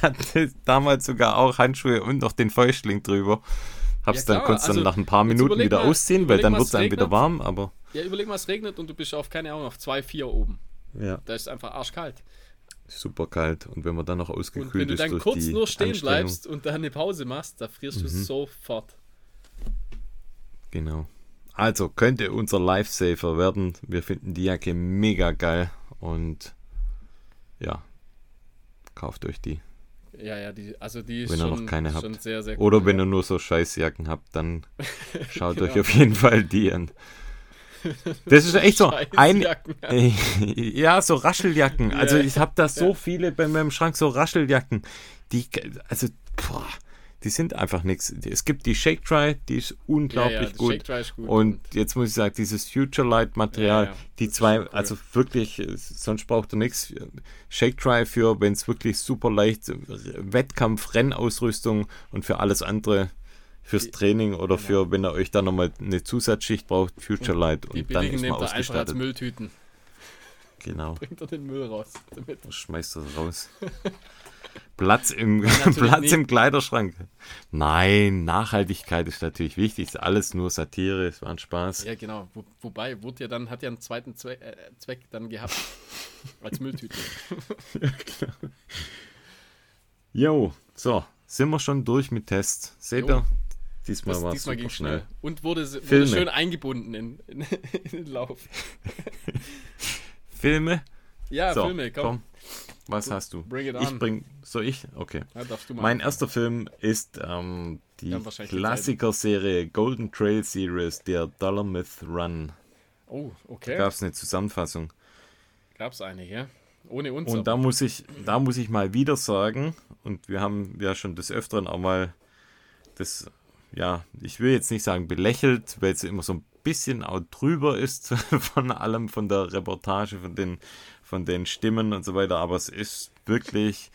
hatte damals sogar auch Handschuhe und noch den Fäustling drüber. Hab's Ja, dann klar, kurz dann also nach ein paar Minuten wieder mal- ausziehen, weil dann mal, wird's es dann wieder warm, aber ja, überleg mal, es regnet und du bist auf, keine Ahnung, auf 2, 4 oben. Ja, Da ist einfach arschkalt. super kalt. Und wenn man dann noch Und ausgekühlt wenn du ist dann durch kurz nur stehen bleibst und dann eine Pause machst, da frierst du Mhm. sofort. Genau. Also könnte unser Lifesaver werden. Wir finden die Jacke mega geil und ja, kauft euch die. Ja, ja, die, also die ist Wenn ihr schon, noch keine schon habt. sehr, sehr Oder cool, wenn ja. ihr nur so Scheißjacken habt, dann schaut Genau. euch auf jeden Fall die an. Das ist echt so ein, ja, so Rascheljacken. Also ich habe da so viele bei meinem Schrank, so Rascheljacken. Die, also, boah, die sind einfach nichts. Es gibt die Shake Dry, die ist unglaublich ja, ja, gut. Ist gut. Und jetzt muss ich sagen, dieses Future Light Material, Ja, die zwei, cool. also wirklich, sonst braucht ihr nichts. Shake Dry für, wenn es wirklich super leicht, äh, Wettkampf, Rennausrüstung und für alles andere, fürs Training oder genau. für, wenn ihr euch dann nochmal eine Zusatzschicht braucht, Future Light die und dann ist man nehmt ihr einfach als ausgestattet. Mülltüten. Genau, Bringt er den Müll raus. Damit. schmeißt das raus. Platz im, Platz nicht. im Kleiderschrank. Nein, Nachhaltigkeit ist natürlich wichtig. Ist alles nur Satire, es war ein Spaß. Ja, genau. Wo, wobei, wurde ja dann, hat ja einen zweiten Zweck, äh, Zweck dann gehabt. als Mülltüte. Jo, so, sind wir schon durch mit Tests. Seht Jo. ihr? Diesmal war es schnell. schnell. Und wurde, wurde schön eingebunden in, in, in den Lauf. Filme? Ja, so, Filme, komm. Was hast du? Bring it Ich on. bring, soll ich? Okay. Ja. Mein erster Film ist ähm, die wahrscheinlich Klassiker-Serie Golden Trail Series, der Dollar Myth Run. oh, Da okay. gab es eine Zusammenfassung. Gab's eine, ja? Ohne uns. Und da muss ich, da muss ich mal wieder sagen, und wir haben ja schon des Öfteren auch mal das, ja, ich will jetzt nicht sagen belächelt, weil es immer so ein bisschen auch drüber ist von allem, von der Reportage, von den, von den Stimmen und so weiter, aber es ist wirklich,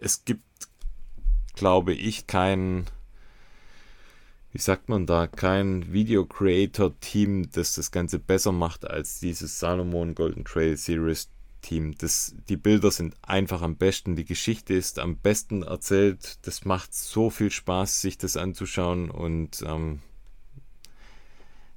es gibt, glaube ich, kein, wie sagt man da, kein Video-Creator-Team, das das Ganze besser macht als dieses Salomon Golden Trail Series Team. Das, die Bilder sind einfach am besten, die Geschichte ist am besten erzählt. Das macht so viel Spaß, sich das anzuschauen und ähm,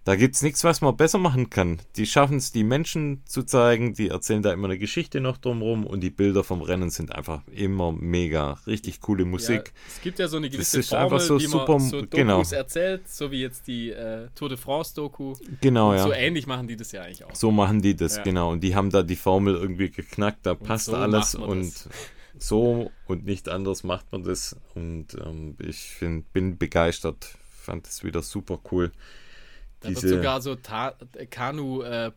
da gibt es nichts, was man besser machen kann. Die schaffen es, die Menschen zu zeigen, die erzählen da immer eine Geschichte noch drumherum und die Bilder vom Rennen sind einfach immer mega. Richtig coole Musik. Ja, es gibt ja so eine gewisse ist Formel, einfach so wie super- man so Dokus genau. erzählt, so wie jetzt die äh, Tour de France Doku. Genau, Und ja. So ähnlich machen die das ja eigentlich auch. So machen die das, Ja. genau. Und die haben da die Formel irgendwie geknackt, da passt so alles und das. so und nicht anders macht man das. Und ähm, ich find, bin begeistert, fand es wieder super cool. Da wird sogar so Ta äh, Kanu, äh,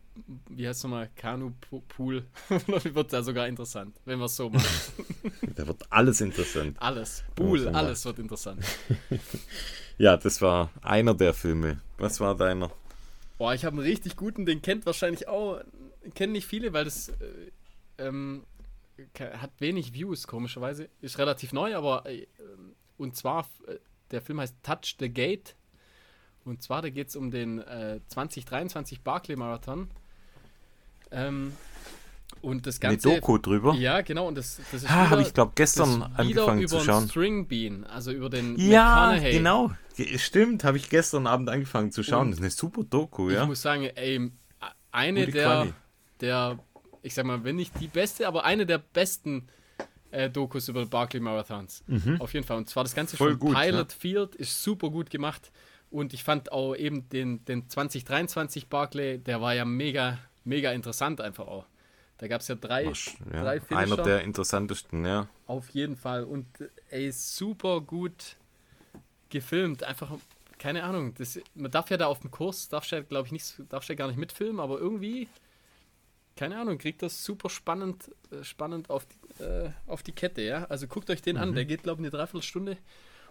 wie heißt es nochmal, Kanu-Pool, wird da sogar interessant, wenn wir es so machen. da wird alles interessant. Alles, Pool, alles wird interessant. Ja, das war einer der Filme. Was war deiner? Boah, ich habe einen richtig guten, den kennt wahrscheinlich auch, kennen nicht viele, weil das äh, ähm, hat wenig Views, komischerweise. Ist relativ neu, aber äh, und zwar, äh, der Film heißt Touch the Gate. Und zwar, da geht es um den äh, 2023 Barclay Marathon. Ähm, und das Eine Ganze. Doku drüber? Ja, genau. Und das, das ist ah, habe ich glaube gestern angefangen über zu den schauen. String Bean, also über den Ja, genau. Ge- Stimmt, habe ich gestern Abend angefangen zu schauen. Und das ist eine super Doku, Ich ja. muss sagen, ey, eine der, Quali. der, ich sag mal, wenn nicht die beste, aber eine der besten äh, Dokus über Barclay Marathons. Auf jeden Fall. Und zwar das Ganze Voll schon gut, Pilot Field ist super gut gemacht. Und ich fand auch eben den, den 2023 Barclay, der war ja mega, mega interessant einfach auch. Da gab es ja drei, Ja, drei einer Finisher. der interessantesten, ja. Auf jeden Fall. Und ey, super gut gefilmt. Einfach, keine Ahnung. Das, man darf ja da auf dem Kurs, darfst ja, glaube ich, nicht, darfst ja gar nicht mitfilmen, aber irgendwie, keine Ahnung, kriegt das super spannend, äh, spannend auf die, äh, auf die Kette, ja. Also guckt euch den Mhm. an, der geht, glaube ich, eine Dreiviertelstunde.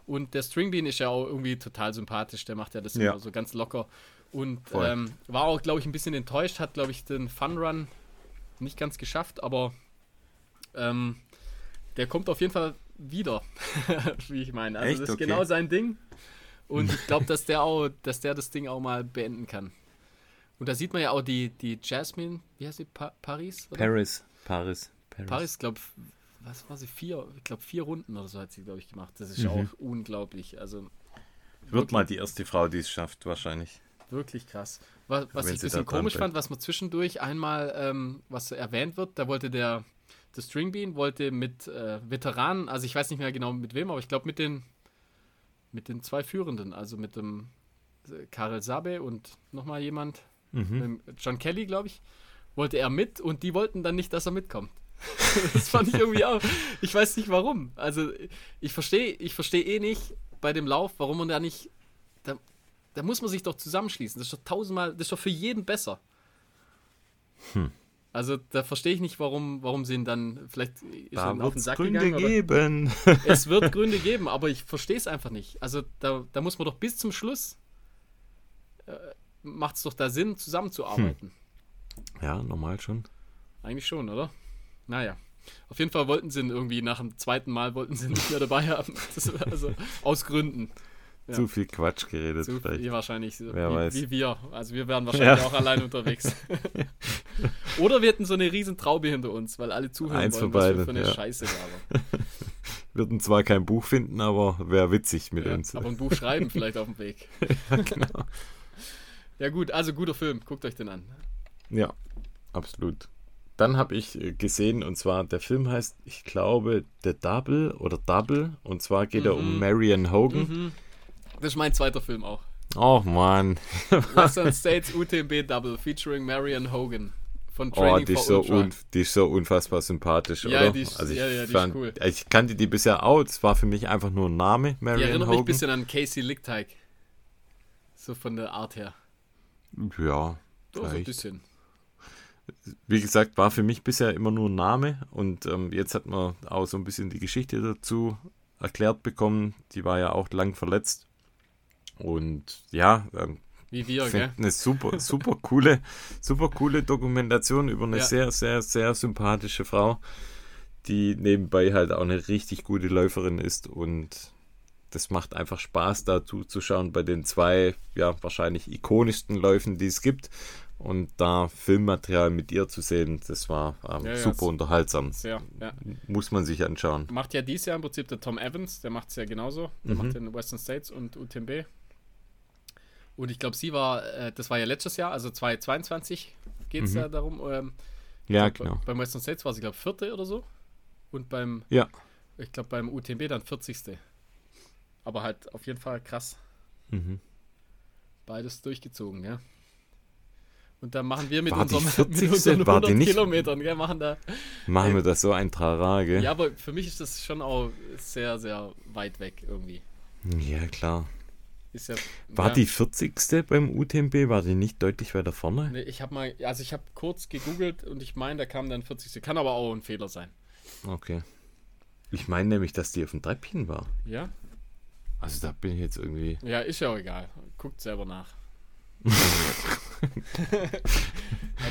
Und der Stringbean ist ja auch irgendwie total sympathisch, der macht ja das Ja. immer so ganz locker. Und ähm, war auch, glaube ich, ein bisschen enttäuscht, hat, glaube ich, den Fun Run nicht ganz geschafft, aber ähm, der kommt auf jeden Fall wieder, wie ich meine. Also Echt? das ist Okay. genau sein Ding. Und ich glaube, dass der auch, dass der das Ding auch mal beenden kann. Und da sieht man ja auch die, die Jasmine, wie heißt sie? Pa Paris? Oder? Paris. Paris. Paris, glaube was war sie? Vier, ich glaube vier Runden oder so hat sie, glaube ich, gemacht. Das ist Mhm. auch unglaublich. Also Wird mal die erste Frau, die es schafft, wahrscheinlich. Wirklich krass. Was, was ich ein bisschen komisch fand, was man zwischendurch einmal, ähm, was erwähnt wird, da wollte der, der Stringbean wollte mit äh, Veteranen, also ich weiß nicht mehr genau mit wem, aber ich glaube mit den mit den zwei Führenden, also mit dem äh, Karel Sabe und nochmal jemand, Mhm. John Kelly, glaube ich, wollte er mit und die wollten dann nicht, dass er mitkommt. das fand ich irgendwie auch. Ich weiß nicht warum. Also ich verstehe, ich verstehe eh nicht bei dem Lauf, warum man da nicht. Da, da muss man sich doch zusammenschließen. Das ist doch tausendmal, das ist doch für jeden besser. Also da verstehe ich nicht, warum, warum sie ihn dann vielleicht ist Da auf wird den Sack Gründe gegangen. Geben. Es wird Gründe geben, aber ich verstehe es einfach nicht. Also da, da muss man doch bis zum Schluss äh, macht es doch da Sinn, zusammenzuarbeiten. Ja, normal schon. Eigentlich schon, oder? Naja. Auf jeden Fall wollten sie ihn irgendwie nach dem zweiten Mal wollten sie ihn nicht mehr dabei haben. Also aus Gründen. Ja. Zu viel Quatsch geredet So vielleicht. wie wahrscheinlich Wer wie, weiß. wie wir. Also wir wären wahrscheinlich Ja. auch allein unterwegs. Oder wir hätten so eine riesen Traube hinter uns, weil alle zuhören Eins wollen, was wir für eine ja. Scheiße labern. Würden zwar kein Buch finden, aber wäre witzig mit Ja, uns. aber ein Buch schreiben vielleicht auf dem Weg. genau. Ja gut, also guter Film. Guckt euch den an. Ja, absolut. Dann habe ich äh, gesehen, und zwar der Film heißt, ich glaube, The Double oder Double. Und zwar geht er um Mhm. Marion Hogan. Mhm. Das ist mein zweiter Film auch. Oh Mann. Western States UTMB Double featuring Marion Hogan von Oh, Training die for ist, so Ultra. un, die ist so unfassbar sympathisch, Ja, oder? die ist- also ich, ja, ja, die ist fand, cool. ich kannte die bisher auch. Es war für mich einfach nur ein Name, Die Marion erinnert mich ein Hogan. bisschen an Casey Lickteig. So von der Art her. ja, So, so ein vielleicht. bisschen. Wie gesagt, war für mich bisher immer nur ein Name und ähm, jetzt hat man auch so ein bisschen die Geschichte dazu erklärt bekommen. Die war ja auch lang verletzt. Und ja, ähm, Wie wir, gell? eine super, super coole, super coole Dokumentation über eine Ja. sehr, sehr, sehr sympathische Frau, die nebenbei halt auch eine richtig gute Läuferin ist und das macht einfach Spaß, dazu zu schauen bei den zwei, ja, wahrscheinlich ikonischsten Läufen, die es gibt. Und da Filmmaterial mit ihr zu sehen, das war ähm, Ja, super unterhaltsam. Sehr, ja. Muss man sich anschauen. Macht ja dies Jahr im Prinzip der Tom Evans, der macht es ja genauso. Der macht den Western States und UTMB. Und ich glaube, sie war, äh, das war ja letztes Jahr, also 2022 geht es ja darum. Ähm, Ja, glaub, genau. Beim Western States war sie, glaube ich, vierte oder so. Und beim, Ja. ich glaube, beim UTMB dann 40. Aber halt auf jeden Fall krass. Mhm. Beides durchgezogen, ja. Und da machen wir mit, War unserem, mit 40.? unseren War die 100 nicht- Kilometern, gell, machen da. Machen wir das so ein Trara, gell? Ja, aber für mich ist das schon auch sehr, sehr weit weg irgendwie. ja klar. Ja, War ja, die 40. beim UTMB? War die nicht deutlich weiter vorne? Nee, ich habe mal, also ich habe kurz gegoogelt und ich meine, da kam dann 40. Kann aber auch ein Fehler sein. Okay. Ich meine nämlich, dass die auf dem Treppchen war. Ja? Also da bin ich jetzt irgendwie. Ja, ist ja auch egal. Guckt selber nach. Ja,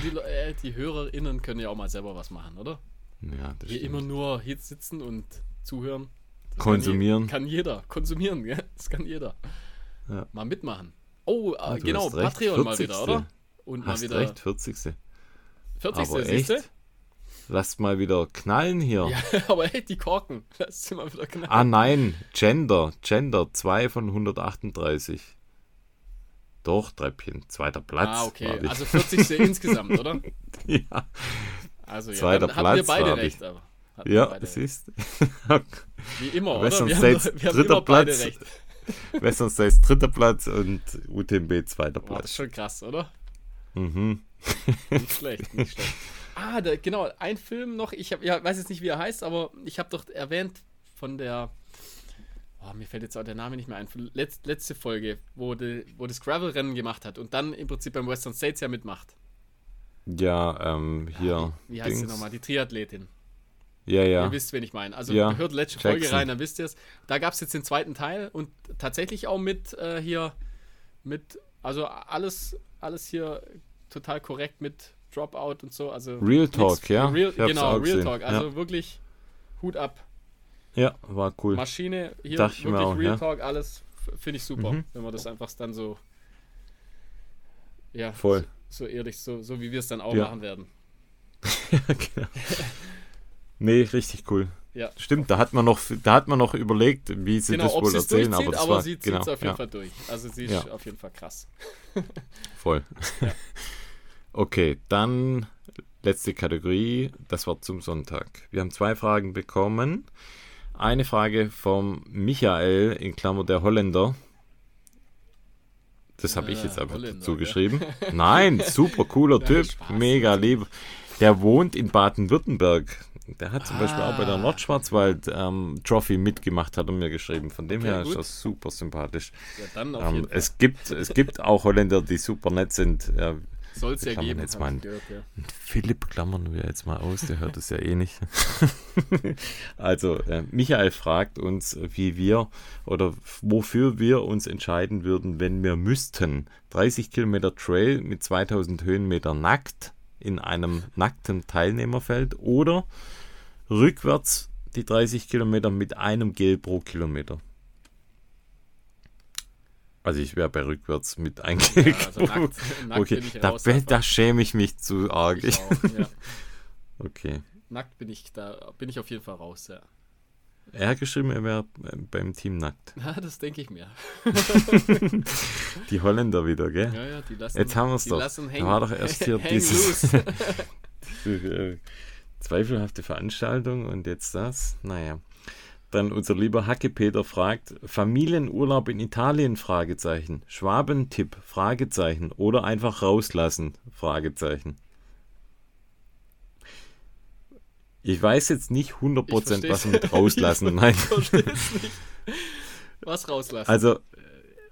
die, äh, die HörerInnen können ja auch mal selber was machen, oder? Ja, das Hier stimmt. immer nur hier sitzen und zuhören. Das Konsumieren. Kann, je, kann jeder. Konsumieren, ja? Das kann jeder. Ja. Mal mitmachen. Oh, äh, Ah, genau, Patreon mal 40.. wieder, oder? Und Hast mal wieder. recht, 40. 40. Aber siehst du? echt? Lasst mal wieder knallen hier. Ja, aber hey, die Korken. Lass sie mal wieder knallen. Ah nein, Gender. Gender 2 von 138. Doch, Treppchen. Zweiter Platz. ah, okay. Also 40. insgesamt, oder? ja. Also ja, Zweiter dann Platz beide war die. recht, aber. hatten wir Ja, beide recht. ist. Wie immer, Western oder? Wir haben, wir haben dritter beide Platz. recht. Western States dritter Platz und UTMB zweiter Boah, das ist Platz. schon krass, oder? Mhm. Nicht schlecht, nicht schlecht. Ah, da, genau, ein Film noch. Ich hab, ja, weiß jetzt nicht, wie er heißt, aber ich habe doch erwähnt von der. Oh, mir fällt jetzt auch der Name nicht mehr ein. Letz, letzte Folge, wo, de, wo das Gravel-Rennen gemacht hat und dann im Prinzip beim Western States ja mitmacht. Ja, ähm, hier. Wie heißt sie nochmal? Die Triathletin. Ja, ja. Ihr wisst, wen ich meine. Also Ja, hört letzte Folge Jackson. rein, dann wisst ihr es. Da gab es jetzt den zweiten Teil und tatsächlich auch mit äh, hier, mit, also alles, alles hier total korrekt mit Dropout und so. Also Real Talk, nichts- ja. Real, genau, Real gesehen, Talk. Also ja. wirklich Hut ab. Ja, war cool. Maschine, hier mir wirklich auch, Real ja. Talk, alles finde ich super, Mhm. wenn man das einfach dann so, ja, Voll. so ehrlich, so, so wie wir es dann auch Ja. machen werden. genau. Nee, richtig cool. Ja. Stimmt, da hat man noch, da hat man noch überlegt, wie sie Genau, das wohl erzählen, aber das aber war sie zieht genau, es auf jeden ja, Fall durch. Also sie ist Ja. auf jeden Fall krass. voll. okay, dann letzte Kategorie, das war zum Sonntag. Wir haben zwei Fragen bekommen. Eine Frage vom Michael in Klammer der Holländer. Das habe ich Ah, jetzt einfach Holländer, dazu geschrieben. Nein, super cooler Typ, mega lieb. Der wohnt in Baden-Württemberg. Der hat zum Beispiel auch bei der Ah. Nordschwarzwald ähm, Trophy mitgemacht, hat er mir geschrieben. Von dem Okay, her ist gut. das super sympathisch. Ja, Ähm, es, gibt, es gibt auch Holländer, die super nett sind. Ja, Soll es ja geben. jetzt mal- gehört, ja. Philipp klammern wir jetzt mal aus, der hört es ja eh nicht. also, äh, Michael fragt uns, wie wir oder wofür wir uns entscheiden würden, wenn wir müssten. 30 Kilometer Trail mit 2000 Höhenmeter nackt in einem nackten Teilnehmerfeld oder rückwärts die 30 Kilometer mit einem Gel pro Kilometer. Also ich wäre bei rückwärts mit Gel. Ja, also nackt, nackt okay, da, da schäme ich mich zu arg. auch, ja. Okay. Nackt bin ich da, bin ich auf jeden Fall raus, ja. Er hat geschrieben, er wäre äh, beim Team nackt. Na, das denke ich mir. Die Holländer wieder, gell? Ja, ja, die lassen, Jetzt haben wir's die doch. lassen Da war doch erst hier dieses- loose. Äh, Zweifelhafte Veranstaltung und jetzt das. Naja. Dann unser lieber Hacke-Peter fragt, Familienurlaub in Italien? Fragezeichen. Schwabentipp? Fragezeichen. Oder einfach rauslassen? Fragezeichen. Ich weiß jetzt nicht 100% Ich was mit rauslassen meint. Ich versteh's nicht. Was rauslassen? Also,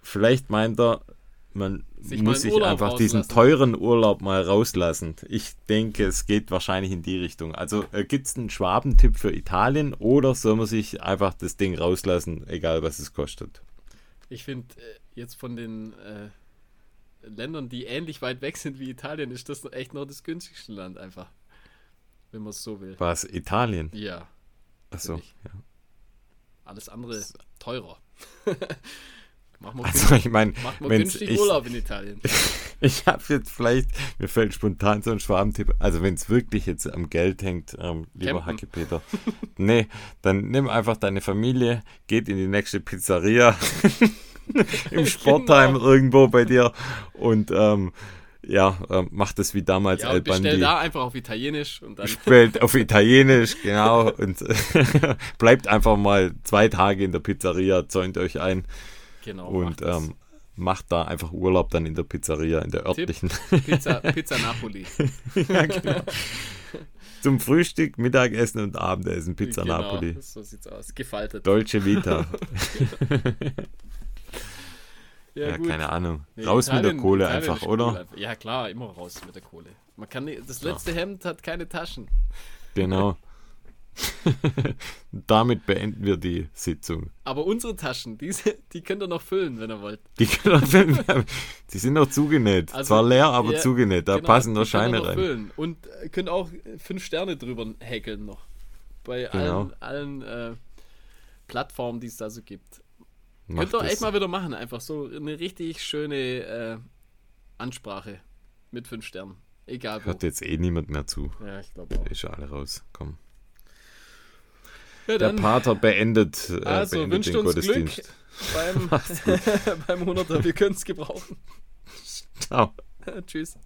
vielleicht meint er, man Sich muss sich einfach diesen rauslassen. teuren Urlaub mal rauslassen. Ich denke, es geht wahrscheinlich in die Richtung. Also, äh, gibt es einen Schwabentipp für Italien oder soll man sich einfach das Ding rauslassen, egal was es kostet? Ich finde, äh, jetzt von den äh, Ländern, die ähnlich weit weg sind wie Italien, ist das echt noch das günstigste Land einfach. Wenn man es so will. Was? Italien? Ja, Achso. Ja. alles andere teurer. Mach mal, Also, ich meine, ich- Urlaub in Italien. ich habe jetzt vielleicht, mir fällt spontan so ein Schwabentipp. Also, wenn es wirklich jetzt am Geld hängt, ähm, lieber Campen. Hacke-Peter, nee, dann nimm einfach deine Familie, geht in die nächste Pizzeria im Sportheim Genau. irgendwo bei dir und ähm, ja, ähm, macht es wie damals Ja, bestell Bandi. da einfach auf Italienisch und dann. Spielt auf Italienisch, genau, und bleibt einfach mal zwei Tage in der Pizzeria, zäunt euch ein Genau. und macht ähm, macht da einfach Urlaub dann in der Pizzeria, in der örtlichen. Pizza, Pizza Napoli. ja, genau. Zum Frühstück, Mittagessen und Abendessen Pizza genau, Napoli. So sieht's aus. Gefaltet. Dolce Vita. ja, gut. keine Ahnung. Nee, Raus mit der Italien- Kohle Italien einfach, oder? einfach. Ja, klar, immer raus mit der Kohle. Man kann nicht, das letzte Hemd hat keine Taschen. Genau. Damit beenden wir die Sitzung. Aber unsere Taschen, diese, die könnt ihr noch füllen, wenn ihr wollt. Die, können- die sind noch zugenäht. Also, Zwar leer, aber ja, zugenäht. Da Genau, passen noch Scheine noch rein. Füllen. Und äh, könnt auch fünf Sterne drüber häkeln noch. Bei Genau. allen, allen äh, Plattformen, die es da so gibt. Macht Könnt ihr das. echt mal wieder machen. Einfach so eine richtig schöne äh, Ansprache mit fünf Sternen. Egal wo. Hört jetzt eh niemand mehr zu. Ja, ich glaube auch. Ist alle raus. Komm. Ja, Der Pater beendet, äh, also beendet wünscht den uns Glück Gottesdienst. beim, beim 100er. Wir können es gebrauchen. Ciao. Tschüss.